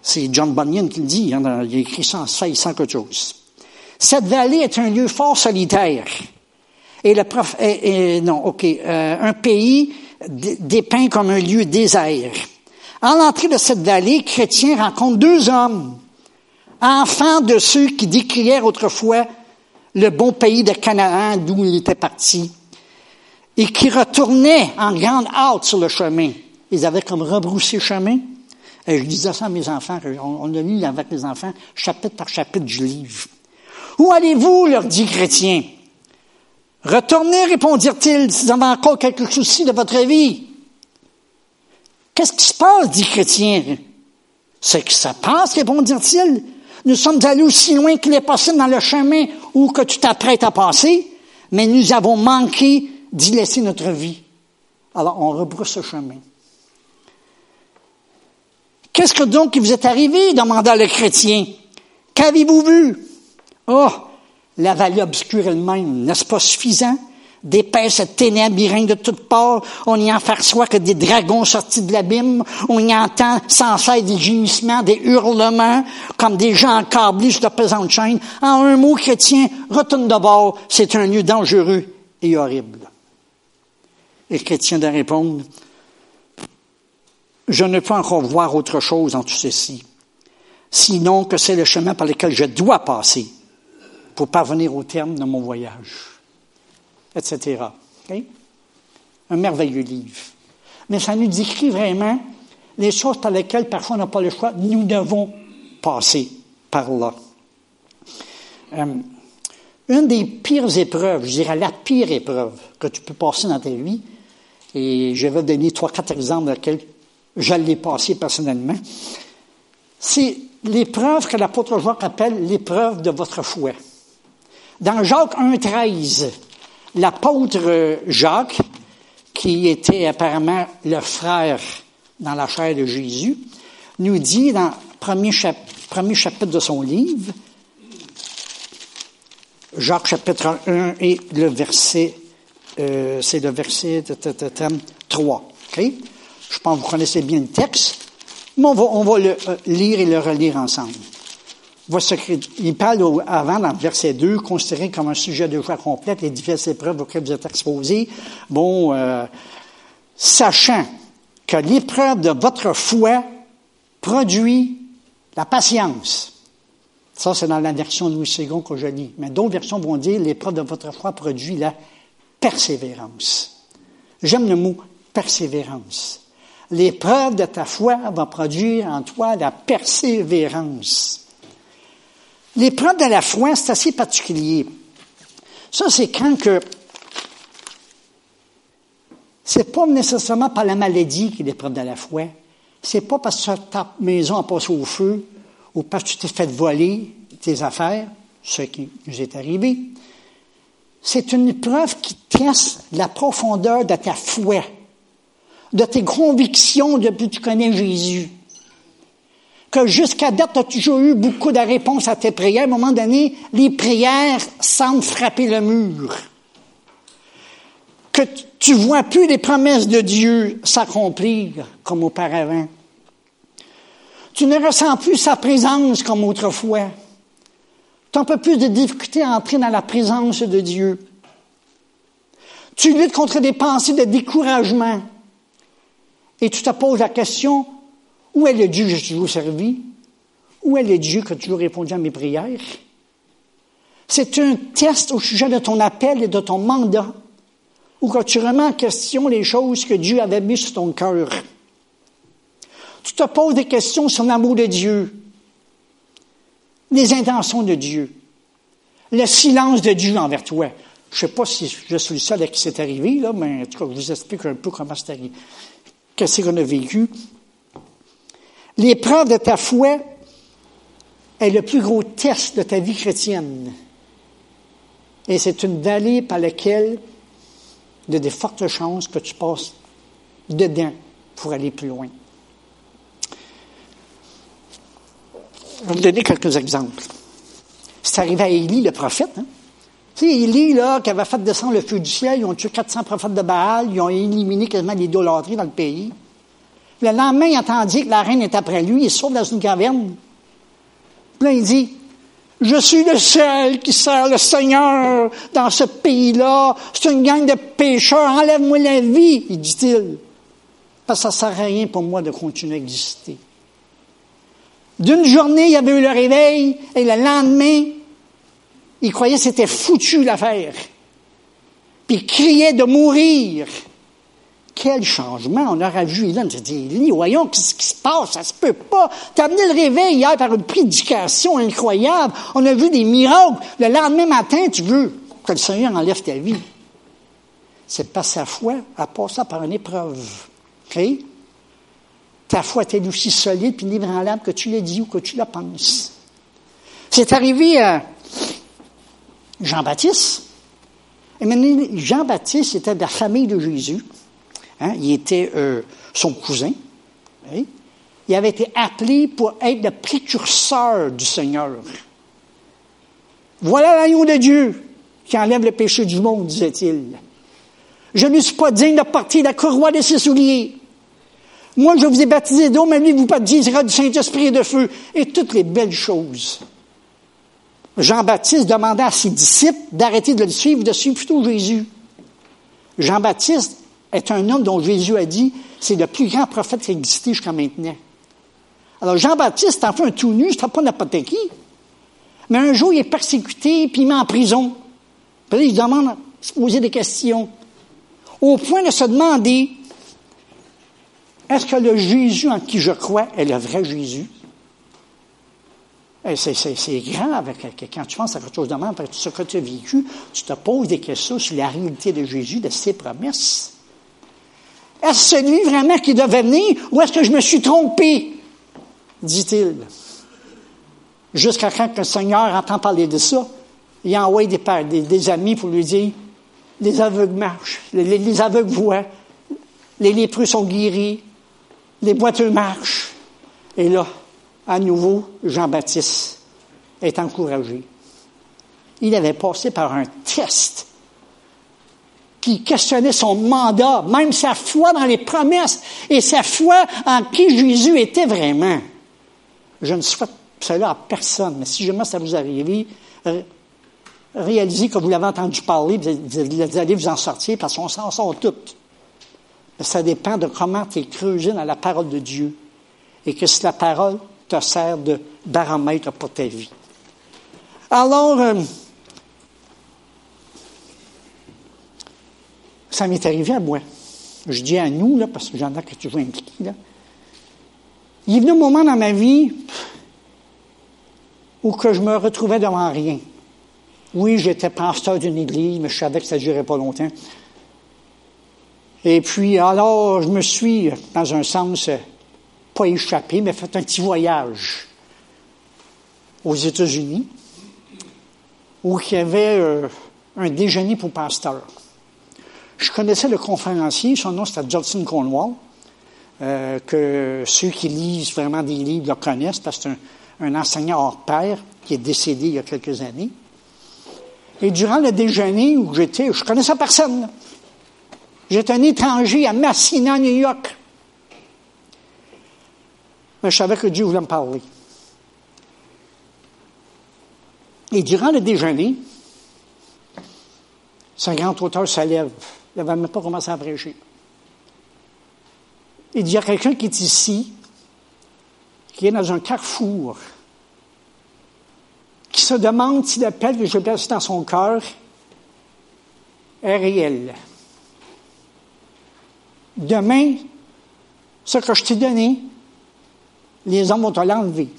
C'est John Bunyan qui le dit, hein, il a écrit ça en 1600 quelque chose. Cette vallée est un lieu fort solitaire. Et le prof, non, ok, euh, un pays dépeint comme un lieu désert. En l'entrée de cette vallée, chrétien rencontre deux hommes enfant de ceux qui décrièrent autrefois le bon pays de Canaan d'où il était parti, et qui retournaient en grande hâte sur le chemin. Ils avaient comme rebroussé chemin. Et je disais ça à mes enfants, on, a lu avec les enfants, chapitre par chapitre du livre. Où allez-vous, leur dit Chrétien? Retournez, répondirent-ils, si vous avez encore quelques soucis de votre vie. Qu'est-ce qui se passe, dit Chrétien? C'est que ça passe, répondirent-ils. Nous sommes allés aussi loin qu'il est possible dans le chemin où que tu t'apprêtes à passer, mais nous avons manqué d'y laisser notre vie. Alors, on rebrousse ce chemin. Qu'est-ce que donc qui vous est arrivé? demanda le chrétien. Qu'avez-vous vu? Oh, la vallée obscure elle-même, n'est-ce pas suffisant? D'épaisses ténèbres y de toutes parts. On y aperçoit que des dragons sortis de l'abîme. On y entend sans cesse des gémissements, des hurlements, comme des gens encablés sur de pesantes chaînes. En un mot chrétien, retourne de bord, c'est un lieu dangereux et horrible. Et le chrétien de répondre, je ne peux encore voir autre chose en tout ceci, sinon que c'est le chemin par lequel je dois passer pour parvenir au terme de mon voyage etc. Un merveilleux livre. Mais ça nous décrit vraiment les choses par lesquelles parfois on n'a pas le choix. Nous devons passer par là. Euh, une des pires épreuves, je dirais la pire épreuve que tu peux passer dans ta vie, et je vais donner trois, quatre exemples dans lesquels je l'ai passé personnellement, c'est l'épreuve que l'apôtre Jacques appelle l'épreuve de votre foi. Dans Jacques 1,13, l'apôtre Jacques, qui était apparemment le frère dans la chair de Jésus, nous dit dans le premier, chapitre de son livre, Jacques chapitre 1 et le verset, euh, c'est le verset 3. Je pense que vous connaissez bien le texte, mais on va, on va le euh, lire et le relire ensemble il parle avant, dans le verset 2, considéré comme un sujet de joie complète, les diverses épreuves auxquelles vous êtes exposés. Bon, euh, sachant que l'épreuve de votre foi produit la patience. Ça, c'est dans la version Louis II que je lis. Mais d'autres versions vont dire l'épreuve de votre foi produit la persévérance. J'aime le mot persévérance. L'épreuve de ta foi va produire en toi la persévérance. L'épreuve de la foi, c'est assez particulier. Ça, c'est quand que c'est pas nécessairement par la maladie qui est l'épreuve de la foi. C'est pas parce que ta maison a passé au feu ou parce que tu t'es fait voler tes affaires, ce qui nous est arrivé. C'est une épreuve qui teste la profondeur de ta foi, de tes convictions depuis que tu connais Jésus. Que jusqu'à date, tu as toujours eu beaucoup de réponses à tes prières. À un moment donné, les prières semblent frapper le mur. Que tu vois plus les promesses de Dieu s'accomplir comme auparavant. Tu ne ressens plus sa présence comme autrefois. Tu as un peu plus de difficulté à entrer dans la présence de Dieu. Tu luttes contre des pensées de découragement. Et tu te poses la question, où est le Dieu que j'ai toujours servi? Où est le Dieu qui a toujours répondu à mes prières? C'est un test au sujet de ton appel et de ton mandat, où quand tu remets en question les choses que Dieu avait mises sur ton cœur. Tu te poses des questions sur l'amour de Dieu, les intentions de Dieu, le silence de Dieu envers toi. Je ne sais pas si je suis le seul à qui c'est arrivé, là, mais en tout cas, je vous explique un peu comment c'est arrivé. Qu'est-ce qu'on a vécu? L'épreuve de ta foi est le plus gros test de ta vie chrétienne. Et c'est une vallée par laquelle il y a de fortes chances que tu passes dedans pour aller plus loin. Je vais vous donner quelques exemples. C'est arrivé à Élie, le prophète. Hein? Tu sais, Élie, là, qui avait fait descendre le feu du ciel, ils ont tué 400 prophètes de Baal, ils ont éliminé quasiment l'idolâtrie dans le pays. Le lendemain, il entendit que la reine est après lui, il sauve dans une caverne. Puis là, il dit, je suis le seul qui sert le Seigneur dans ce pays-là. C'est une gang de pécheurs. Enlève-moi la vie, dit-il. Parce que ça ne sert à rien pour moi de continuer à exister. D'une journée, il avait eu le réveil, et le lendemain, il croyait que c'était foutu l'affaire. Puis il criait de mourir. Quel changement on aura vu là? On s'est dit, voyons ce qui se passe, ça se peut pas. T'as amené le réveil hier par une prédication incroyable. On a vu des miracles. Le lendemain matin, tu veux que le Seigneur enlève ta vie. C'est pas sa foi à passer par une épreuve. OK? Ta foi est aussi solide puis l'âme que tu l'as dit ou que tu la penses. C'est arrivé à Jean-Baptiste. Et maintenant, Jean-Baptiste était de la famille de Jésus. Hein? Il était euh, son cousin. Il avait été appelé pour être le précurseur du Seigneur. Voilà l'agneau de Dieu qui enlève le péché du monde, disait-il. Je ne suis pas digne de porter la courroie de ses souliers. Moi, je vous ai baptisé d'eau, mais lui vous baptisera du Saint-Esprit et de feu, et toutes les belles choses. Jean-Baptiste demanda à ses disciples d'arrêter de le suivre, de suivre plutôt Jésus. Jean-Baptiste est un homme dont Jésus a dit, c'est le plus grand prophète qui a existé jusqu'à maintenant. Alors Jean-Baptiste, en fait un tout nu, c'était pas n'importe qui. Mais un jour, il est persécuté, puis il met en prison. Puis là, il demande à se poser des questions. Au point de se demander, est-ce que le Jésus en qui je crois est le vrai Jésus? Eh, c'est grave quand tu penses à quelque chose de même, après tout ce que tu as vécu, tu te poses des questions sur la réalité de Jésus, de ses promesses. Est-ce celui vraiment qui devait venir ou est-ce que je me suis trompé? dit-il. Jusqu'à quand le Seigneur entend parler de ça, il envoie des, amis pour lui dire, les aveugles marchent, les, les aveugles voient, les lépreux sont guéris, les boiteux marchent. Et là, à nouveau, Jean-Baptiste est encouragé. Il avait passé par un test qui questionnait son mandat, même sa foi dans les promesses et sa foi en qui Jésus était vraiment. Je ne souhaite cela à personne, mais si jamais ça vous arrive, réalisez que vous l'avez entendu parler, vous allez vous en sortir parce qu'on s'en sort toutes ça dépend de comment tu es creusé dans la parole de Dieu et que si la parole te sert de baromètre pour ta vie. Alors, ça m'est arrivé à moi. je dis à nous, là, parce que j'en ai que toujours impliqué, là. Il est venu un moment dans ma vie où que je me retrouvais devant rien. Oui, j'étais pasteur d'une église, mais je savais que ça ne durait pas longtemps. Et puis, alors, je me suis, dans un sens, pas échappé, mais fait un petit voyage aux États-Unis, où il y avait euh, un déjeuner pour pasteurs. Je connaissais le conférencier, son nom c'était Judson Cornwall, euh, que ceux qui lisent vraiment des livres le connaissent, parce que c'est un, enseignant hors pair qui est décédé il y a quelques années. Et durant le déjeuner où j'étais, je connaissais personne. J'étais un étranger à Massena, New York. Mais je savais que Dieu voulait me parler. Et durant le déjeuner, ce grand auteur se lève. Il n'avait même pas commencé à prêcher. Il il y a quelqu'un qui est ici, qui est dans un carrefour, qui se demande si l'appel que je place dans son cœur est réel. Demain, ce que je t'ai donné, les hommes vont te l'enlever.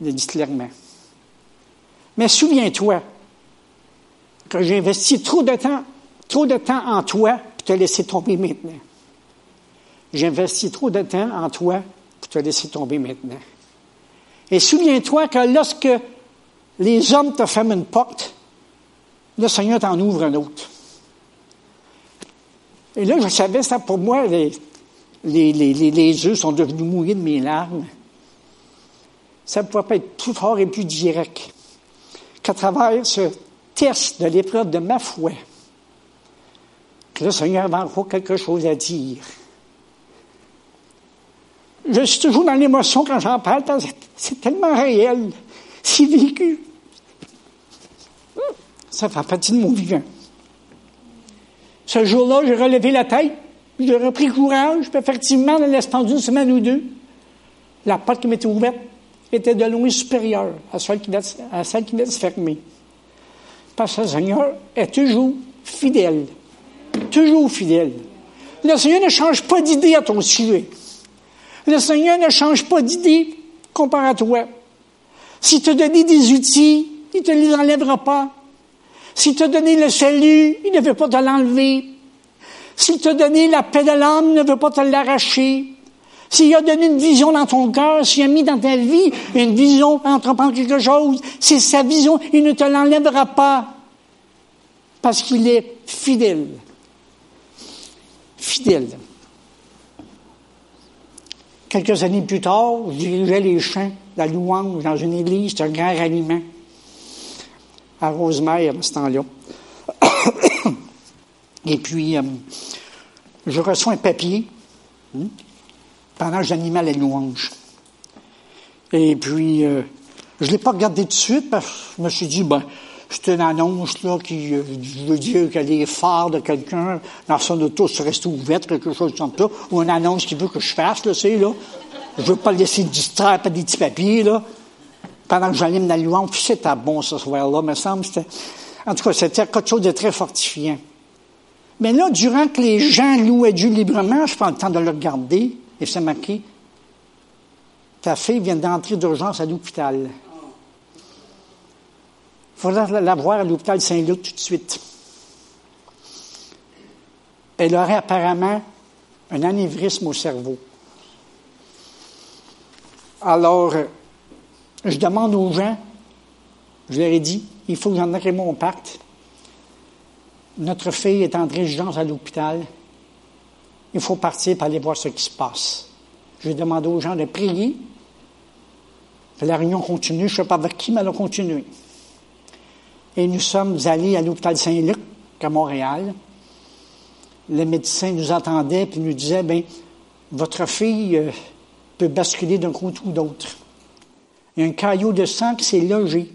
Il dit clairement. Mais souviens-toi que j'ai investi trop de temps, trop de temps en toi pour te laisser tomber maintenant. J'ai investi trop de temps en toi pour te laisser tomber maintenant. Et souviens-toi que lorsque les hommes te ferment une porte, le Seigneur t'en ouvre un autre. Et là, je savais ça pour moi, les yeux sont devenus mouillés de mes larmes. Ça ne pouvait pas être plus fort et plus direct qu'à travers ce test de l'épreuve de ma foi, que le Seigneur avait encore quelque chose à dire. Je suis toujours dans l'émotion quand j'en parle, c'est tellement réel, si vécu. Ça fait partie de mon vivant. Ce jour-là, j'ai relevé la tête, j'ai repris courage, puis effectivement, dans l'espace d'une semaine ou deux, la porte qui m'était ouverte était de loin supérieure à celle qui venait, à se fermer. Parce que le Seigneur est toujours fidèle. Toujours fidèle. Le Seigneur ne change pas d'idée à ton sujet. Le Seigneur ne change pas d'idée comparé à toi. S'il te donné des outils, il ne te les enlèvera pas. S'il t'a donné le salut, il ne veut pas te l'enlever. S'il t'a donné la paix de l'âme, il ne veut pas te l'arracher. S'il a donné une vision dans ton cœur, s'il a mis dans ta vie une vision, entreprendre quelque chose, c'est sa vision, il ne te l'enlèvera pas. Parce qu'il est fidèle. Fidèle. Quelques années plus tard, je dirigeais les chants, la louange dans une église, c'était un grand ralliement à Rosemère à ce temps-là. Et puis, euh, je reçois un papier hein, pendant que j'animais les louanges. Et puis, euh, je ne l'ai pas regardé tout de suite parce que je me suis dit, ben, c'est une annonce là, qui euh, veut dire que les phares de quelqu'un dans son auto se restent ouverts, quelque chose comme ça, ou une annonce qui veut que je fasse, là, c'est là. Je veux pas le laisser distraire par des petits papiers, là pendant que j'allais dans louange, puis c'était bon ce soir-là, me semble. En tout cas, c'était quelque chose de très fortifiant. Mais là, durant que les gens louaient Dieu librement, je prends le temps de le regarder, et c'est marqué, ta fille vient d'entrer d'urgence à l'hôpital. Il faudra la voir à l'hôpital Saint-Luc tout de suite. Elle aurait apparemment un anévrisme au cerveau. Alors, je demande aux gens, je leur ai dit, il faut que j'en ai mon pacte. Notre fille est en résidence à l'hôpital. Il faut partir pour aller voir ce qui se passe. J'ai demandé aux gens de prier. La réunion continue. Je ne sais pas avec qui, mais elle a continué. Et nous sommes allés à l'hôpital Saint-Luc, à Montréal. Le médecin nous attendait et nous disait, ben, votre fille euh, peut basculer d'un côté ou d'autre. Il y a un caillot de sang qui s'est logé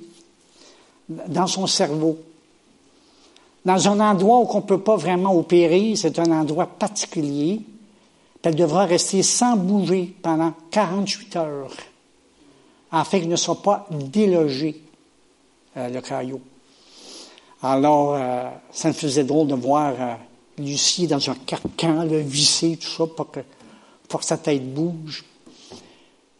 dans son cerveau. Dans un endroit où on ne peut pas vraiment opérer, c'est un endroit particulier. Elle devra rester sans bouger pendant 48 heures afin qu'il ne soit pas délogé, euh, le caillot. Alors, euh, ça me faisait drôle de voir euh, Lucie dans un carcan, le vissé, tout ça, pour que, sa tête bouge.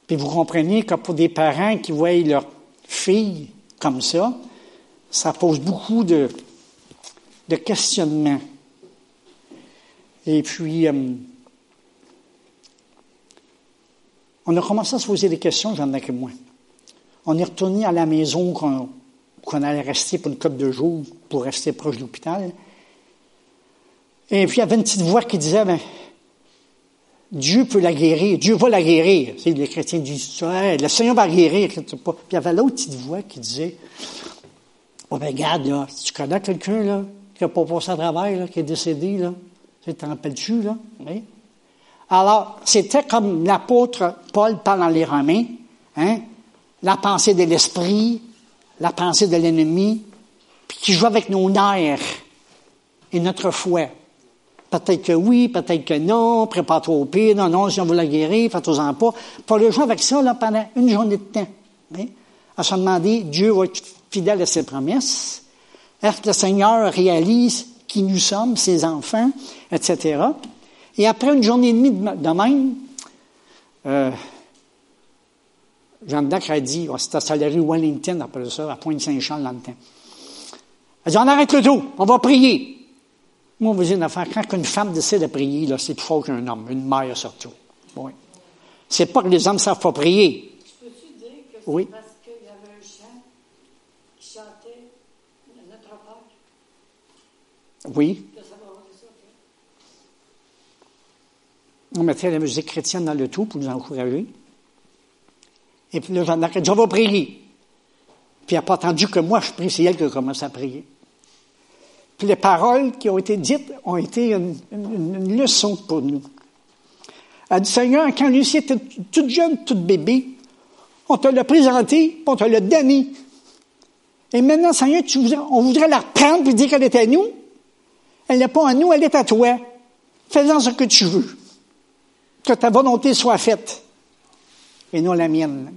Puis vous comprenez que pour des parents qui voient leur fille comme ça, ça pose beaucoup de, de questionnements. Et puis, euh, on a commencé à se poser des questions, j'en ai que moi. On est retourné à la maison qu'on allait rester pour une couple de jours pour rester proche de l'hôpital. Et puis, il y avait une petite voix qui disait, ben, Dieu peut la guérir, Dieu va la guérir. Les chrétiens disent, le Seigneur va guérir. Puis il y avait l'autre petite voix qui disait, oh ben regarde, là, tu connais quelqu'un, là, qui n'a pas passé à travers, là, qui est décédé, là, tu t'en rappelles-tu, là? Oui. Alors, c'était comme l'apôtre Paul parle dans les Romains, hein, la pensée de l'esprit, la pensée de l'ennemi, qui joue avec nos nerfs et notre foi. Peut-être que oui, peut-être que non, prépare-toi au pire, non, non, si on veut la guérir, fais-toi-en pas. Pour le jouer avec ça pendant une journée de temps. Hein? À se demander, Dieu va être fidèle à ses promesses. Est-ce que le Seigneur réalise qui nous sommes, ses enfants, etc. Et après une journée et demie de même, euh, Jeanne d'Arc a dit, oh, c'était à la rue Wellington, après ça, à Pointe-Saint-Charles, dans le temps. Elle dit, on arrête le tout, on va prier. Moi, on vous dire une affaire, quand une femme décide de prier, là, c'est plus fort qu'un homme, une mère surtout. Oui. C'est pas que les hommes ne savent pas prier. Peux-tu dire que c'est oui. parce qu'il y avait un chant qui chantait notre Père? Oui. On mettait la musique chrétienne dans le tout pour nous encourager. Et puis là, j'en ai dit, on va prier. Puis elle n'a pas attendu que moi je prie, c'est elle qui a commencé à prier. Puis les paroles qui ont été dites ont été une, leçon pour nous. Elle dit, Seigneur, quand Lucie était toute jeune, toute bébé, on te l'a présenté, puis on te l'a donné. Et maintenant, Seigneur, tu on voudrait la reprendre et dire qu'elle est à nous. Elle n'est pas à nous, elle est à toi. Fais-en ce que tu veux. Que ta volonté soit faite. Et non la mienne.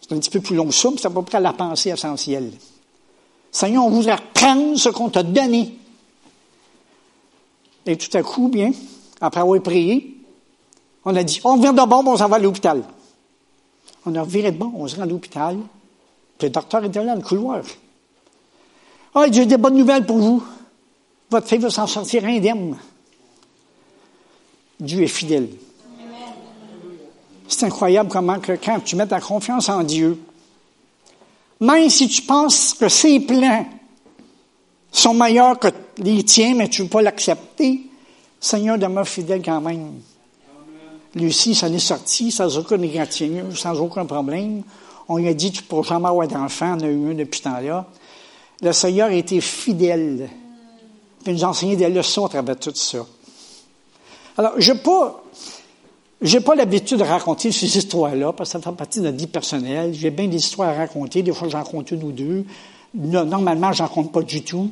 C'est un petit peu plus long que ça, mais c'est à peu près la pensée essentielle. Seigneur, on voudrait prendre ce qu'on t'a donné. Et tout à coup, bien, après avoir prié, on a dit, on vient de bon, on s'en va à l'hôpital. On a viré de bon, on se rend à l'hôpital. Puis le docteur était là, dans le couloir. Ah, j'ai des bonnes nouvelles pour vous. Votre fille va s'en sortir indemne. Dieu est fidèle. C'est incroyable comment que quand tu mets ta confiance en Dieu, même si tu penses que ses plans sont meilleurs que les tiens, mais tu ne veux pas l'accepter, Seigneur demeure fidèle quand même. Lucie, ça n'est sorti sans aucune égratignure, sans aucun problème. On lui a dit, tu ne pourras jamais avoir d'enfant, on a eu un depuis ce temps-là. Le Seigneur a été fidèle. Il nous a enseigné des leçons à travers tout ça. Alors, je pas j'ai pas l'habitude de raconter ces histoires-là, parce que ça fait partie de notre vie personnelle. J'ai bien des histoires à raconter. Des fois, j'en raconte une ou deux. Normalement, j'en compte pas du tout.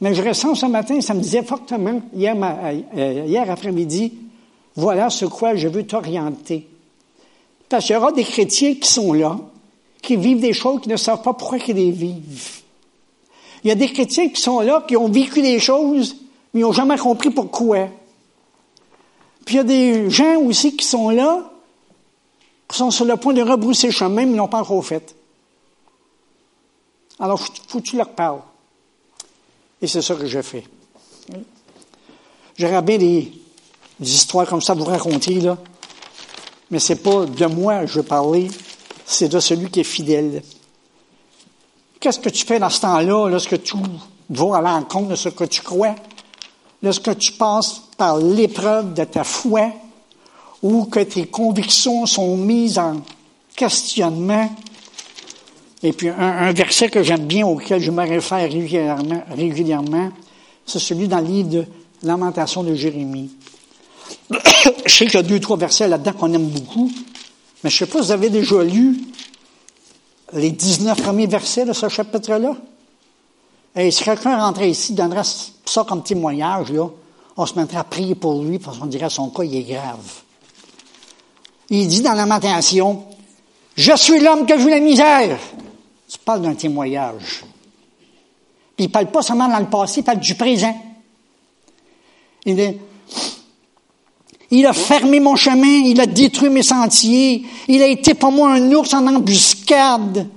Mais je ressens ce matin, ça me disait fortement, hier, euh, hier après-midi, voilà ce quoi je veux t'orienter. Parce qu'il y aura des chrétiens qui sont là, qui vivent des choses, qui ne savent pas pourquoi ils les vivent. Il y a des chrétiens qui sont là, qui ont vécu des choses, mais ils n'ont jamais compris pourquoi. Puis il y a des gens aussi qui sont là, qui sont sur le point de rebrousser chemin, mais n'ont pas encore fait. Alors, faut que tu leur parles. Et c'est ça que je fais. J'aurais bien des, histoires comme ça à vous raconter, là. Mais c'est pas de moi que je veux parler, c'est de celui qui est fidèle. Qu'est-ce que tu fais dans ce temps-là, lorsque tu vas à l'encontre de ce que tu crois? Lorsque tu passes par l'épreuve de ta foi ou que tes convictions sont mises en questionnement. Et puis un, verset que j'aime bien, auquel je me réfère régulièrement, c'est celui dans le livre de Lamentation de Jérémie. je sais qu'il y a deux, trois versets là-dedans qu'on aime beaucoup, mais je ne sais pas si vous avez déjà lu les 19 premiers versets de ce chapitre-là. Et si quelqu'un rentrait ici, donnerait ça comme témoignage, là, on se mettrait à prier pour lui parce qu'on dirait son cas, il est grave. Il dit dans la Lamentation, je suis l'homme que joue la misère. Tu parles d'un témoignage. Puis il parle pas seulement dans le passé, il parle du présent. Il, est, il a fermé mon chemin, il a détruit mes sentiers, il a été pour moi un ours en embuscade.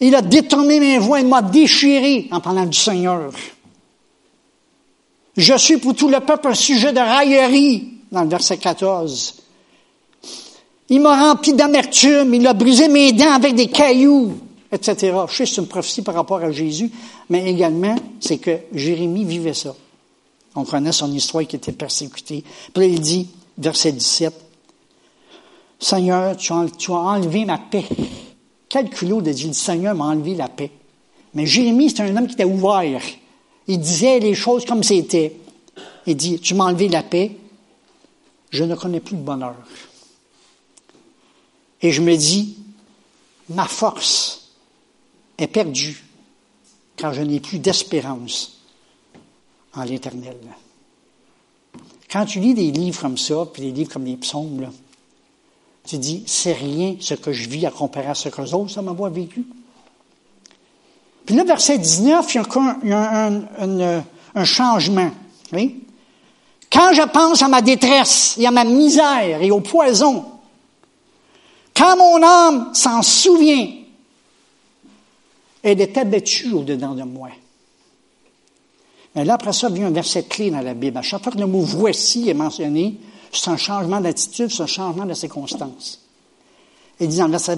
Il a détourné mes voies, il m'a déchiré en parlant du Seigneur. Je suis pour tout le peuple un sujet de raillerie, dans le verset 14. Il m'a rempli d'amertume, il a brisé mes dents avec des cailloux, etc. Je sais c'est une prophétie par rapport à Jésus, mais également, c'est que Jérémie vivait ça. On connaît son histoire qui était persécuté. Puis là, il dit, verset 17, Seigneur, tu as, enlevé ma paix. Quel culot de dire, Seigneur m'a enlevé la paix. Mais Jérémie, c'est un homme qui était ouvert. Il disait les choses comme c'était. Il dit, tu m'as enlevé la paix, je ne connais plus le bonheur. Et je me dis, ma force est perdue quand je n'ai plus d'espérance en l'éternel. Quand tu lis des livres comme ça, puis des livres comme les psaumes, tu dis, c'est rien ce que je vis à comparer à ce que les autres, ça m'a vécu. Puis là, verset 19, il y a un, un changement. Quand je pense à ma détresse et à ma misère et au poison, quand mon âme s'en souvient, elle est abattue au-dedans de moi. Mais là, après ça, vient un verset clé dans la Bible. À chaque fois que le mot voici est mentionné, c'est un changement d'attitude, c'est un changement de circonstance. Il dit dans le verset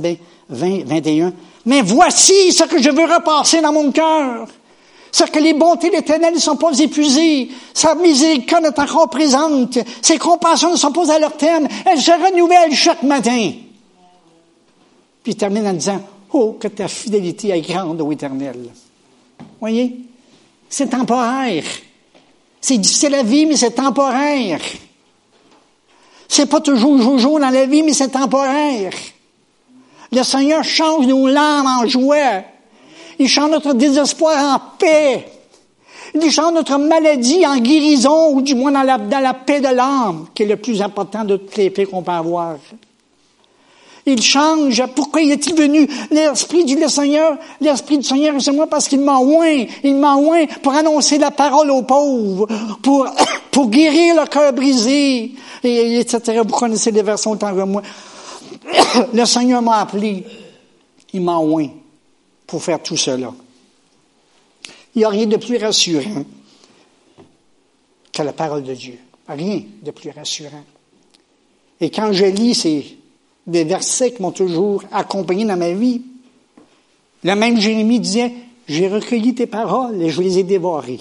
20, 21, Mais voici ce que je veux repasser dans mon cœur. Ce que les bontés de l'Éternel ne sont pas épuisées. Sa miséricorde est encore présente. Ses compassions ne sont pas à leur terme. Elles se renouvellent chaque matin. Puis il termine en disant, Oh, que ta fidélité est grande, ô Éternel. Voyez? C'est temporaire. C'est difficile à vivre, mais c'est temporaire. C'est pas toujours joujou dans la vie, mais c'est temporaire. Le Seigneur change nos larmes en joie. Il change notre désespoir en paix. Il change notre maladie en guérison, ou du moins dans la, dans la paix de l'âme, qui est le plus important de toutes les paix qu'on peut avoir. Il change. Pourquoi il est-il venu? L'Esprit du Seigneur, l'Esprit du Seigneur, c'est moi parce qu'il m'a oint. Il m'a oint pour annoncer la parole aux pauvres, pour, pour guérir le cœur brisé, et, etc. Vous connaissez les versions autant que moi. Le Seigneur m'a appelé. Il m'a oint pour faire tout cela. Il n'y a rien de plus rassurant que la parole de Dieu. Rien de plus rassurant. Et quand je lis ces des versets qui m'ont toujours accompagné dans ma vie. Le même Jérémie disait, j'ai recueilli tes paroles et je les ai dévorées.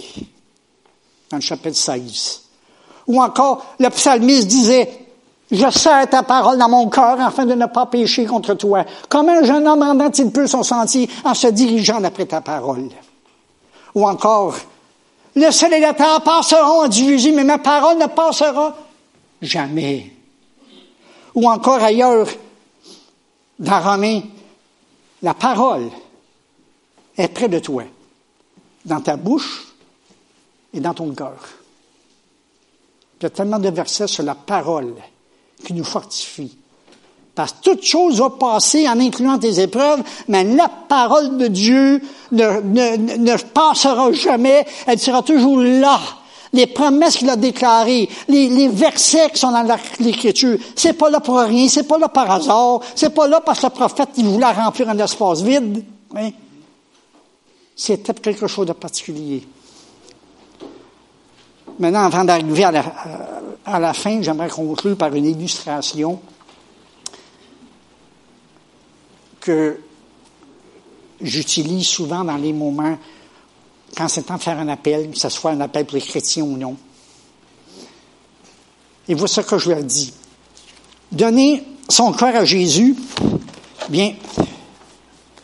Dans le chapitre 16. Ou encore, le psalmiste disait, je serre ta parole dans mon cœur afin de ne pas pécher contre toi. Comme un jeune homme rendant-il peut son sentier en se dirigeant d'après ta parole. Ou encore, le ciel et la terre passeront, dit Jésus, mais ma parole ne passera jamais. Ou encore ailleurs, dans Romain, la parole est près de toi, dans ta bouche et dans ton cœur. Il y a tellement de versets sur la parole qui nous fortifie. Parce que toute chose va passer en incluant tes épreuves, mais la parole de Dieu ne, ne, ne passera jamais, elle sera toujours là les promesses qu'il a déclarées, les, versets qui sont dans l'Écriture, c'est pas là pour rien, c'est pas là par hasard, c'est pas là parce que le prophète il voulait remplir un espace vide. Hein. C'était quelque chose de particulier. Maintenant, avant d'arriver à la, à la fin, j'aimerais conclure par une illustration que j'utilise souvent dans les moments quand c'est temps de faire un appel, que ce soit un appel pour les chrétiens ou non. Et voici ce que je leur dis. Donner son cœur à Jésus, bien,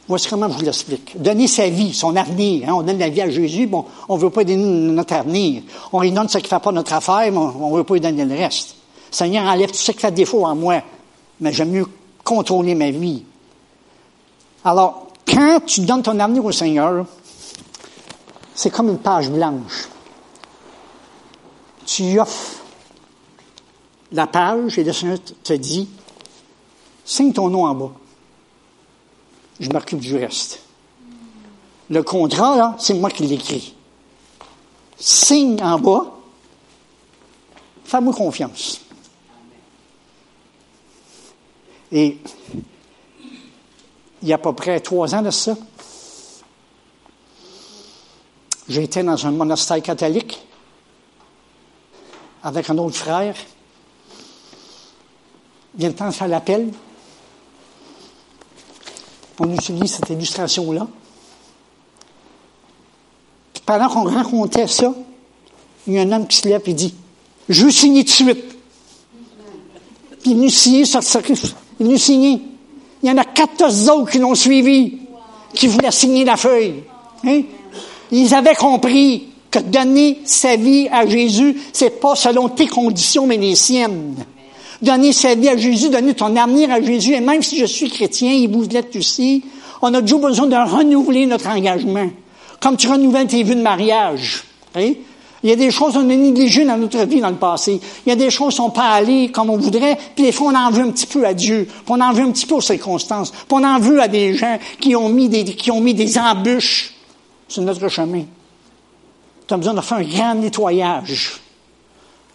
voici comment je vous l'explique. Donner sa vie, son avenir. Hein, on donne la vie à Jésus, bon, on ne veut pas donner notre avenir. On lui donne ce qui ne fait pas notre affaire, mais on ne veut pas lui donner le reste. Seigneur, enlève tout ce qui fait défaut en moi, mais j'aime mieux contrôler ma vie. Alors, quand tu donnes ton avenir au Seigneur, c'est comme une page blanche. Tu offres la page et le Seigneur te dit, signe ton nom en bas. Je m'occupe du reste. Le contrat, là, c'est moi qui l'écris. Signe en bas, Fais-moi confiance. Et il y a à peu près trois ans de ça, j'étais dans un monastère catholique avec un autre frère. Vient le temps de faire l'appel. On utilise cette illustration-là. pendant qu'on racontait ça, il y a un homme qui se lève et dit Je veux signer tout de suite. Puis il nous signer sur Il nous signer. Il y en a 14 autres qui l'ont suivi, qui voulaient signer la feuille. Hein? Ils avaient compris que donner sa vie à Jésus, c'est pas selon tes conditions, mais les siennes. Donner sa vie à Jésus, donner ton avenir à Jésus, et même si je suis chrétien, et vous l'êtes aussi, on a toujours besoin de renouveler notre engagement. Comme tu renouvelles tes vues de mariage. Hein? Il y a des choses qu'on a négligées dans notre vie dans le passé. Il y a des choses qui sont pas allées comme on voudrait, puis des fois on en veut un petit peu à Dieu, puis on en veut un petit peu aux circonstances, puis on en veut à des gens qui ont mis des, qui ont mis des embûches sur notre chemin. Tu as besoin de faire un grand nettoyage.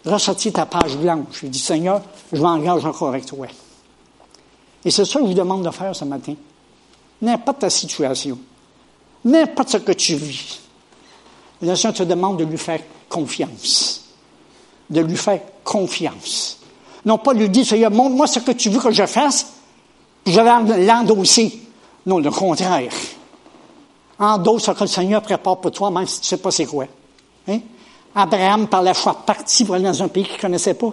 Ressortir ta page blanche. Je dis, Seigneur, je m'engage encore avec toi. Et c'est ça que je vous demande de faire ce matin. N'importe ta situation, n'importe ce que tu vis, le Seigneur te demande de lui faire confiance. De lui faire confiance. Non pas lui dire, Seigneur, montre-moi ce que tu veux que je fasse, puis je vais l'endosser. Non, le contraire. Endosse ce que le Seigneur prépare pour toi, même si tu ne sais pas c'est quoi. Hein? Abraham, par la foi, parti pour aller dans un pays qu'il ne connaissait pas.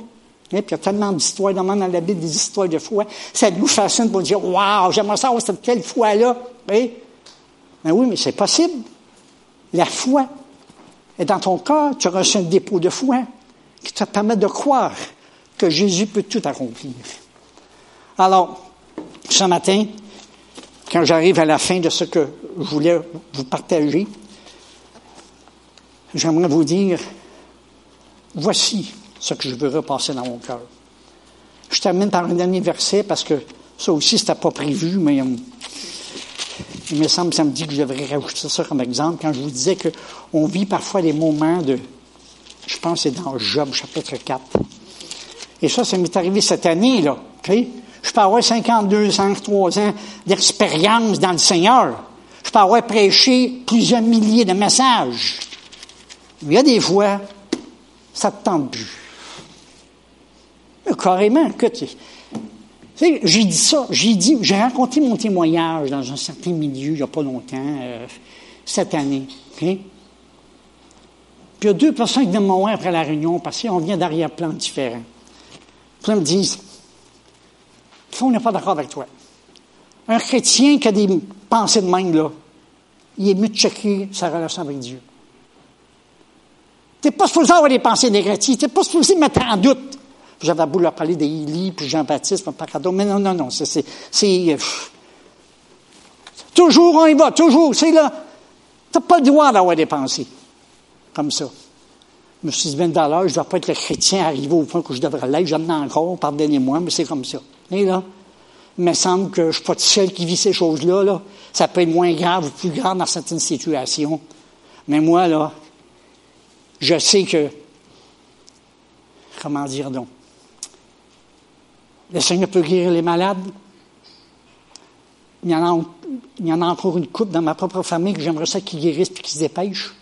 Puis il y a tellement d'histoires dans la Bible, des histoires de foi. Ça nous fascine pour dire, waouh, j'aimerais savoir cette telle foi-là. Mais oui, mais c'est possible. La foi et dans ton cœur, tu as un dépôt de foi qui te permet de croire que Jésus peut tout accomplir. Alors, ce matin, quand j'arrive à la fin de ce que je voulais vous partager, j'aimerais vous dire, voici ce que je veux repasser dans mon cœur. Je termine par un dernier verset parce que ça aussi, c'était pas prévu, mais hum, il me semble ça me dit que je devrais rajouter ça comme exemple. Quand je vous disais qu'on vit parfois des moments de, je pense c'est dans Job, chapitre 4. Et ça, ça m'est arrivé cette année, là. Je peux avoir 52 ans, 3 ans d'expérience dans le Seigneur. Je peux avoir prêché plusieurs milliers de messages. Il y a des fois, ça te tente plus. Carrément, que tu, j'ai dit ça, j'ai dit, j'ai raconté mon témoignage dans un certain milieu il n'y a pas longtemps, euh, cette année. Puis il y a deux personnes qui viennent me après la réunion parce qu'on vient d'arrière-plans différents. Puis ils me disent, on n'est pas d'accord avec toi. Un chrétien qui a des pensées de même, là, il est mieux de checker sa relation avec Dieu. Tu n'es pas supposé avoir des pensées négatives, tu n'es pas supposé mettre en doute j'avais beau leur parler d'Élie, puis Jean-Baptiste, puis Pacado. Mais non, non, non, c'est, c'est, toujours on y va, toujours, c'est là. T'as pas le droit d'avoir des pensées comme ça. Je me suis dit, ben, je ne dois pas être le chrétien arrivé au point que je devrais l'être, j'en ai encore, pardonnez-moi, mais c'est comme ça. Là, il me semble que je ne suis pas seul qui vit ces choses-là, là. Ça peut être moins grave ou plus grave dans certaines situations. Mais moi, là, je sais que, comment dire donc, le Seigneur peut guérir les malades. Il y en a, encore une coupe dans ma propre famille que j'aimerais ça qu'ils guérissent et qu'ils se dépêchent.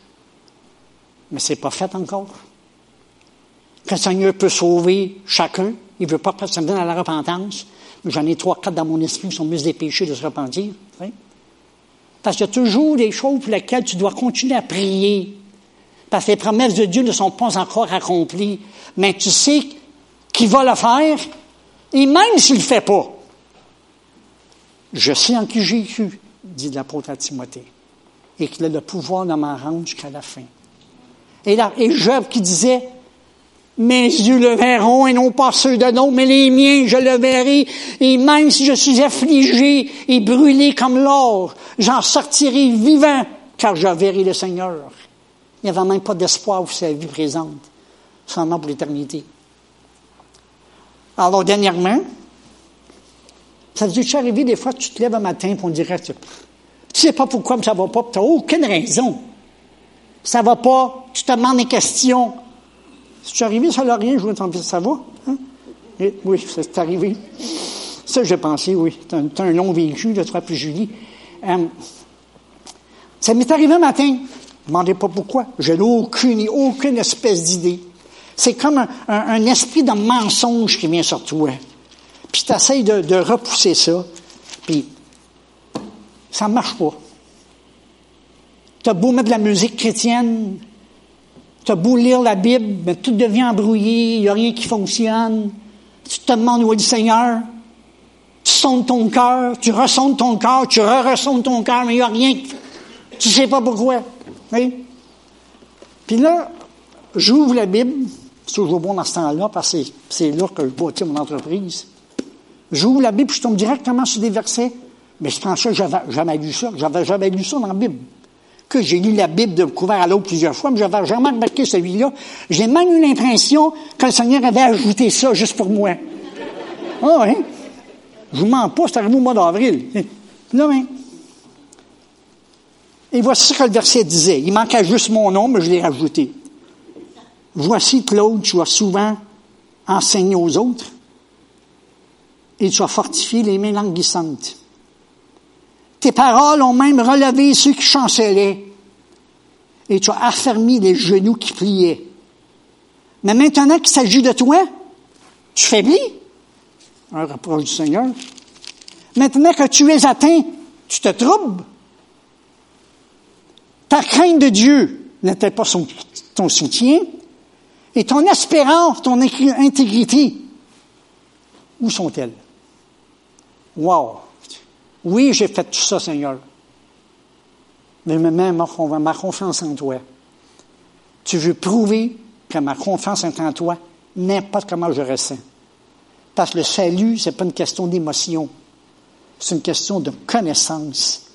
Mais c'est pas fait encore. Que le Seigneur peut sauver chacun. Il ne veut pas que ça me donne à la repentance. J'en ai trois, quatre dans mon esprit qui sont mieux dépêchés de se repentir. Parce qu'il y a toujours des choses pour lesquelles tu dois continuer à prier. Parce que les promesses de Dieu ne sont pas encore accomplies. Mais tu sais qu'il va le faire? Et même s'il ne le fait pas, je sais en qui j'ai cru, dit l'apôtre à Timothée, et qu'il a le pouvoir de m'en rendre jusqu'à la fin. Et là, et Job qui disait, mes yeux le verront et non pas ceux de l'autre, mais les miens, je le verrai. Et même si je suis affligé et brûlé comme l'or, j'en sortirai vivant, car je verrai le Seigneur. Il n'y avait même pas d'espoir pour sa vie présente, seulement pour l'éternité. Alors, dernièrement, ça veut dire arrivé des fois, tu te lèves un matin et on dirait, tu sais pas pourquoi mais ça va pas, tu n'as aucune raison. Ça va pas, tu te demandes des questions. C'est arrivé, ça l'a rien, je vois ça va? Hein? oui, c'est arrivé. Ça, j'ai pensé, oui. C'est un, long vécu, de toi plus Julie. Euh, ça m'est arrivé un matin. Ne demandez pas pourquoi. Je n'ai aucune, aucune espèce d'idée. C'est comme un, esprit de mensonge qui vient sur toi. Puis tu essaies de, de, repousser ça. Puis ça ne marche pas. Tu as beau mettre de la musique chrétienne, tu as beau lire la Bible, mais tout devient embrouillé, il n'y a rien qui fonctionne. Tu te demandes où est le Seigneur. Tu sondes ton cœur, tu ressondes ton cœur, tu re-ressondes ton cœur, mais il n'y a rien. Tu ne sais pas pourquoi. Oui? Puis là, j'ouvre la Bible, c'est toujours bon dans ce temps-là, parce que c'est là que je bâtis mon entreprise. J'ouvre la Bible, je tombe directement sur des versets. Mais je pensais que j'avais jamais lu ça. J'avais jamais lu ça dans la Bible. Que j'ai lu la Bible de couvert à l'autre plusieurs fois, mais j'avais jamais remarqué celui-là. J'ai même eu l'impression que le Seigneur avait ajouté ça juste pour moi. Ah oui? Je vous mens pas, c'est arrivé au mois d'avril. Là, mais. Et voici ce que le verset disait. Il manquait juste mon nom, mais je l'ai rajouté. Voici, Claude, tu as souvent enseigné aux autres et tu as fortifié les mains languissantes. Tes paroles ont même relevé ceux qui chancelaient et tu as affermi les genoux qui pliaient. Mais maintenant qu'il s'agit de toi, tu faiblis. Un reproche du Seigneur. Maintenant que tu es atteint, tu te troubles. Ta crainte de Dieu n'était pas ton soutien, et ton espérance, ton intégrité, où sont-elles? Wow! Oui, j'ai fait tout ça, Seigneur. Mais même ma confiance en toi. Tu veux prouver que ma confiance est en toi, n'importe comment je ressens. Parce que le salut, c'est pas une question d'émotion. C'est une question de connaissance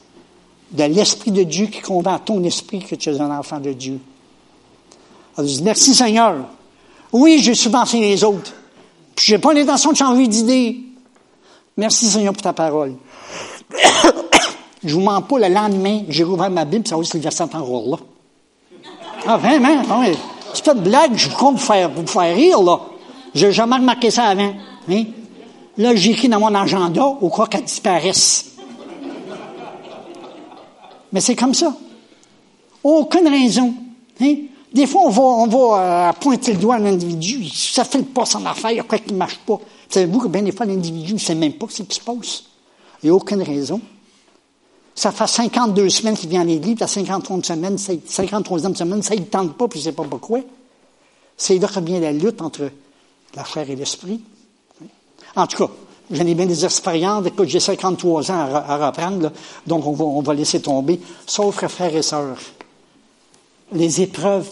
de l'Esprit de Dieu qui convainc ton esprit que tu es un enfant de Dieu. Alors, je dis, merci Seigneur. Oui, j'ai subventionné les autres. Puis j'ai pas l'intention de changer d'idée. Merci Seigneur pour ta parole. je vous mens pas, le lendemain, j'ai rouvert ma Bible, ça aussi le verset en là. Ah, vraiment? Ah, c'est pas de blague, je compte vous faire, vous faire rire, là. J'ai jamais remarqué ça avant. Hein? Là, j'écris dans mon agenda au cas qu'elle disparaisse. Mais c'est comme ça. Aucune raison. Hein? Des fois, on va, on va euh, pointer le doigt à l'individu. Ça fait le pas en affaire, il y a quoi qui ne marche pas. Savez-vous que bien des fois, l'individu ne sait même pas ce qui se passe? Il n'y a aucune raison. Ça fait 52 semaines qu'il vient à l'église, puis à 53 semaines, 53e semaine, ça ne tente pas, puis je ne sais pas pourquoi. C'est là que vient la lutte entre la chair et l'esprit. En tout cas, J'en ai bien des expériences. Écoute, j'ai 53 ans à, reprendre, donc on va, laisser tomber. Sauf frères et sœurs, les épreuves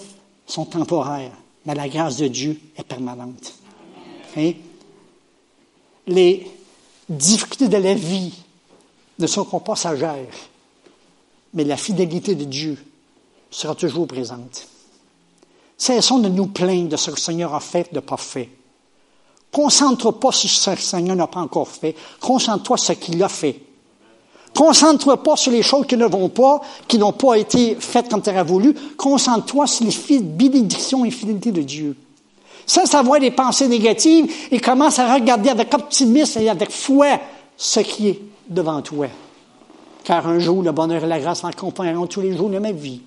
sont temporaires, mais la grâce de Dieu est permanente. Hein? Les difficultés de la vie ne sont pas passagères, mais la fidélité de Dieu sera toujours présente. Cessons de nous plaindre de ce que le Seigneur a fait, de pas fait. Concentre-toi pas sur ce que le Seigneur n'a pas encore fait. Concentre-toi sur ce qu'il a fait. Concentre-toi pas sur les choses qui ne vont pas, qui n'ont pas été faites comme tu aurais voulu. Concentre-toi sur les bénédictions et fidélités de Dieu. Sans savoir des pensées négatives et commence à regarder avec optimisme et avec foi ce qui est devant toi. Car un jour, le bonheur et la grâce m'accompagneront tous les jours de ma vie.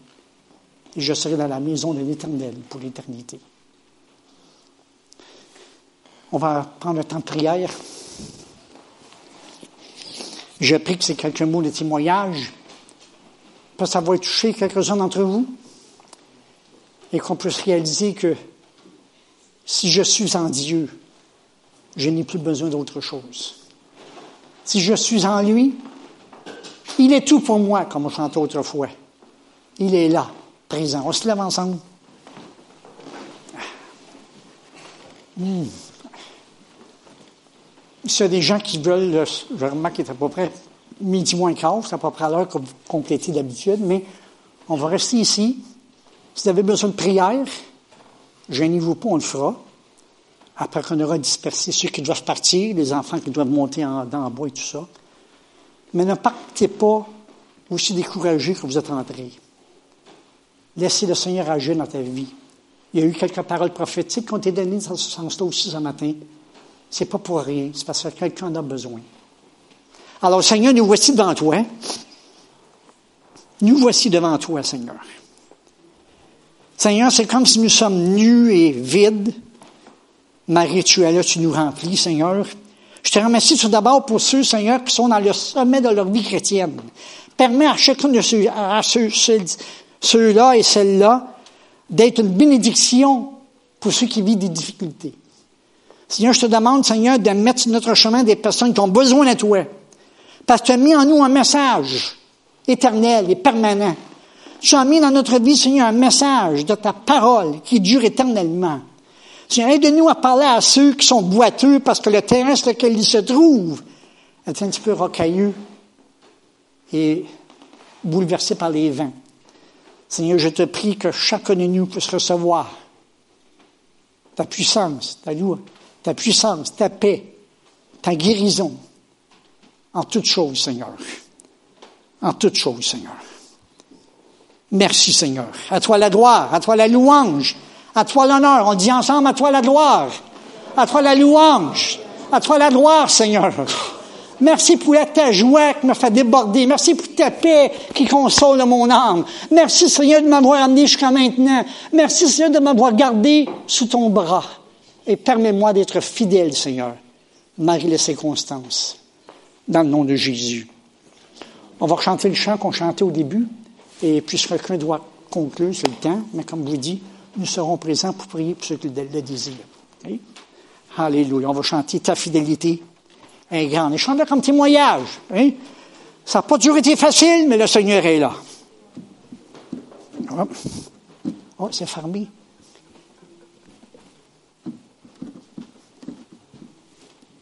Et je serai dans la maison de l'Éternel pour l'éternité. On va prendre un temps de prière. Je prie que c'est quelques mots de témoignage, que ça va toucher quelques-uns d'entre vous, et qu'on puisse réaliser que si je suis en Dieu, je n'ai plus besoin d'autre chose. Si je suis en lui, il est tout pour moi, comme on chantait autrefois. Il est là, présent. On se lève ensemble. Hmm. S'il y a des gens qui veulent, je remarque qu'il est à peu près midi moins quart, c'est à peu près à l'heure que vous complétez d'habitude, mais on va rester ici. Si vous avez besoin de prière, gênez-vous pas, on le fera. Après qu'on aura dispersé ceux qui doivent partir, les enfants qui doivent monter en, dans bois et tout ça. Mais ne partez pas aussi découragés que vous êtes entrés. Laissez le Seigneur agir dans ta vie. Il y a eu quelques paroles prophétiques qui ont été données dans ce sens-là aussi ce matin. C'est pas pour rien, c'est parce que quelqu'un en a besoin. Alors, Seigneur, nous voici devant toi. Nous voici devant toi, Seigneur. Seigneur, c'est comme si nous sommes nus et vides. Marie, tu es là, tu nous remplis, Seigneur. Je te remercie tout d'abord pour ceux, Seigneur, qui sont dans le sommet de leur vie chrétienne. Permets à chacun de ceux, à ceux, ceux-là et celles-là d'être une bénédiction pour ceux qui vivent des difficultés. Seigneur, je te demande, Seigneur, de mettre sur notre chemin des personnes qui ont besoin de toi. Parce que tu as mis en nous un message éternel et permanent. Tu as mis dans notre vie, Seigneur, un message de ta parole qui dure éternellement. Seigneur, aide-nous à parler à ceux qui sont boiteux parce que le terrain sur lequel ils se trouvent est un petit peu rocailleux et bouleversé par les vents. Seigneur, je te prie que chacun de nous puisse recevoir ta puissance, ta loi, ta puissance, ta paix, ta guérison en toutes choses, Seigneur. En toutes choses, Seigneur. Merci, Seigneur. À toi la gloire, à toi la louange, à toi l'honneur. On dit ensemble, à toi la gloire, à toi la louange, à toi la gloire, Seigneur. Merci pour ta joie qui me fait déborder. Merci pour ta paix qui console mon âme. Merci, Seigneur, de m'avoir amené jusqu'à maintenant. Merci, Seigneur, de m'avoir gardé sous ton bras. Et permets-moi d'être fidèle, Seigneur, malgré les circonstances. Dans le nom de Jésus. On va chanter le chant qu'on chantait au début. Et puis, si quelqu'un doit conclure, c'est le temps. Mais comme je vous dis, nous serons présents pour prier pour ceux qui le désirent. Alléluia. On va chanter ta fidélité est grande. Et chante comme témoignage. Hein? Ça n'a pas toujours été facile, mais le Seigneur est là. Oh, c'est fermé.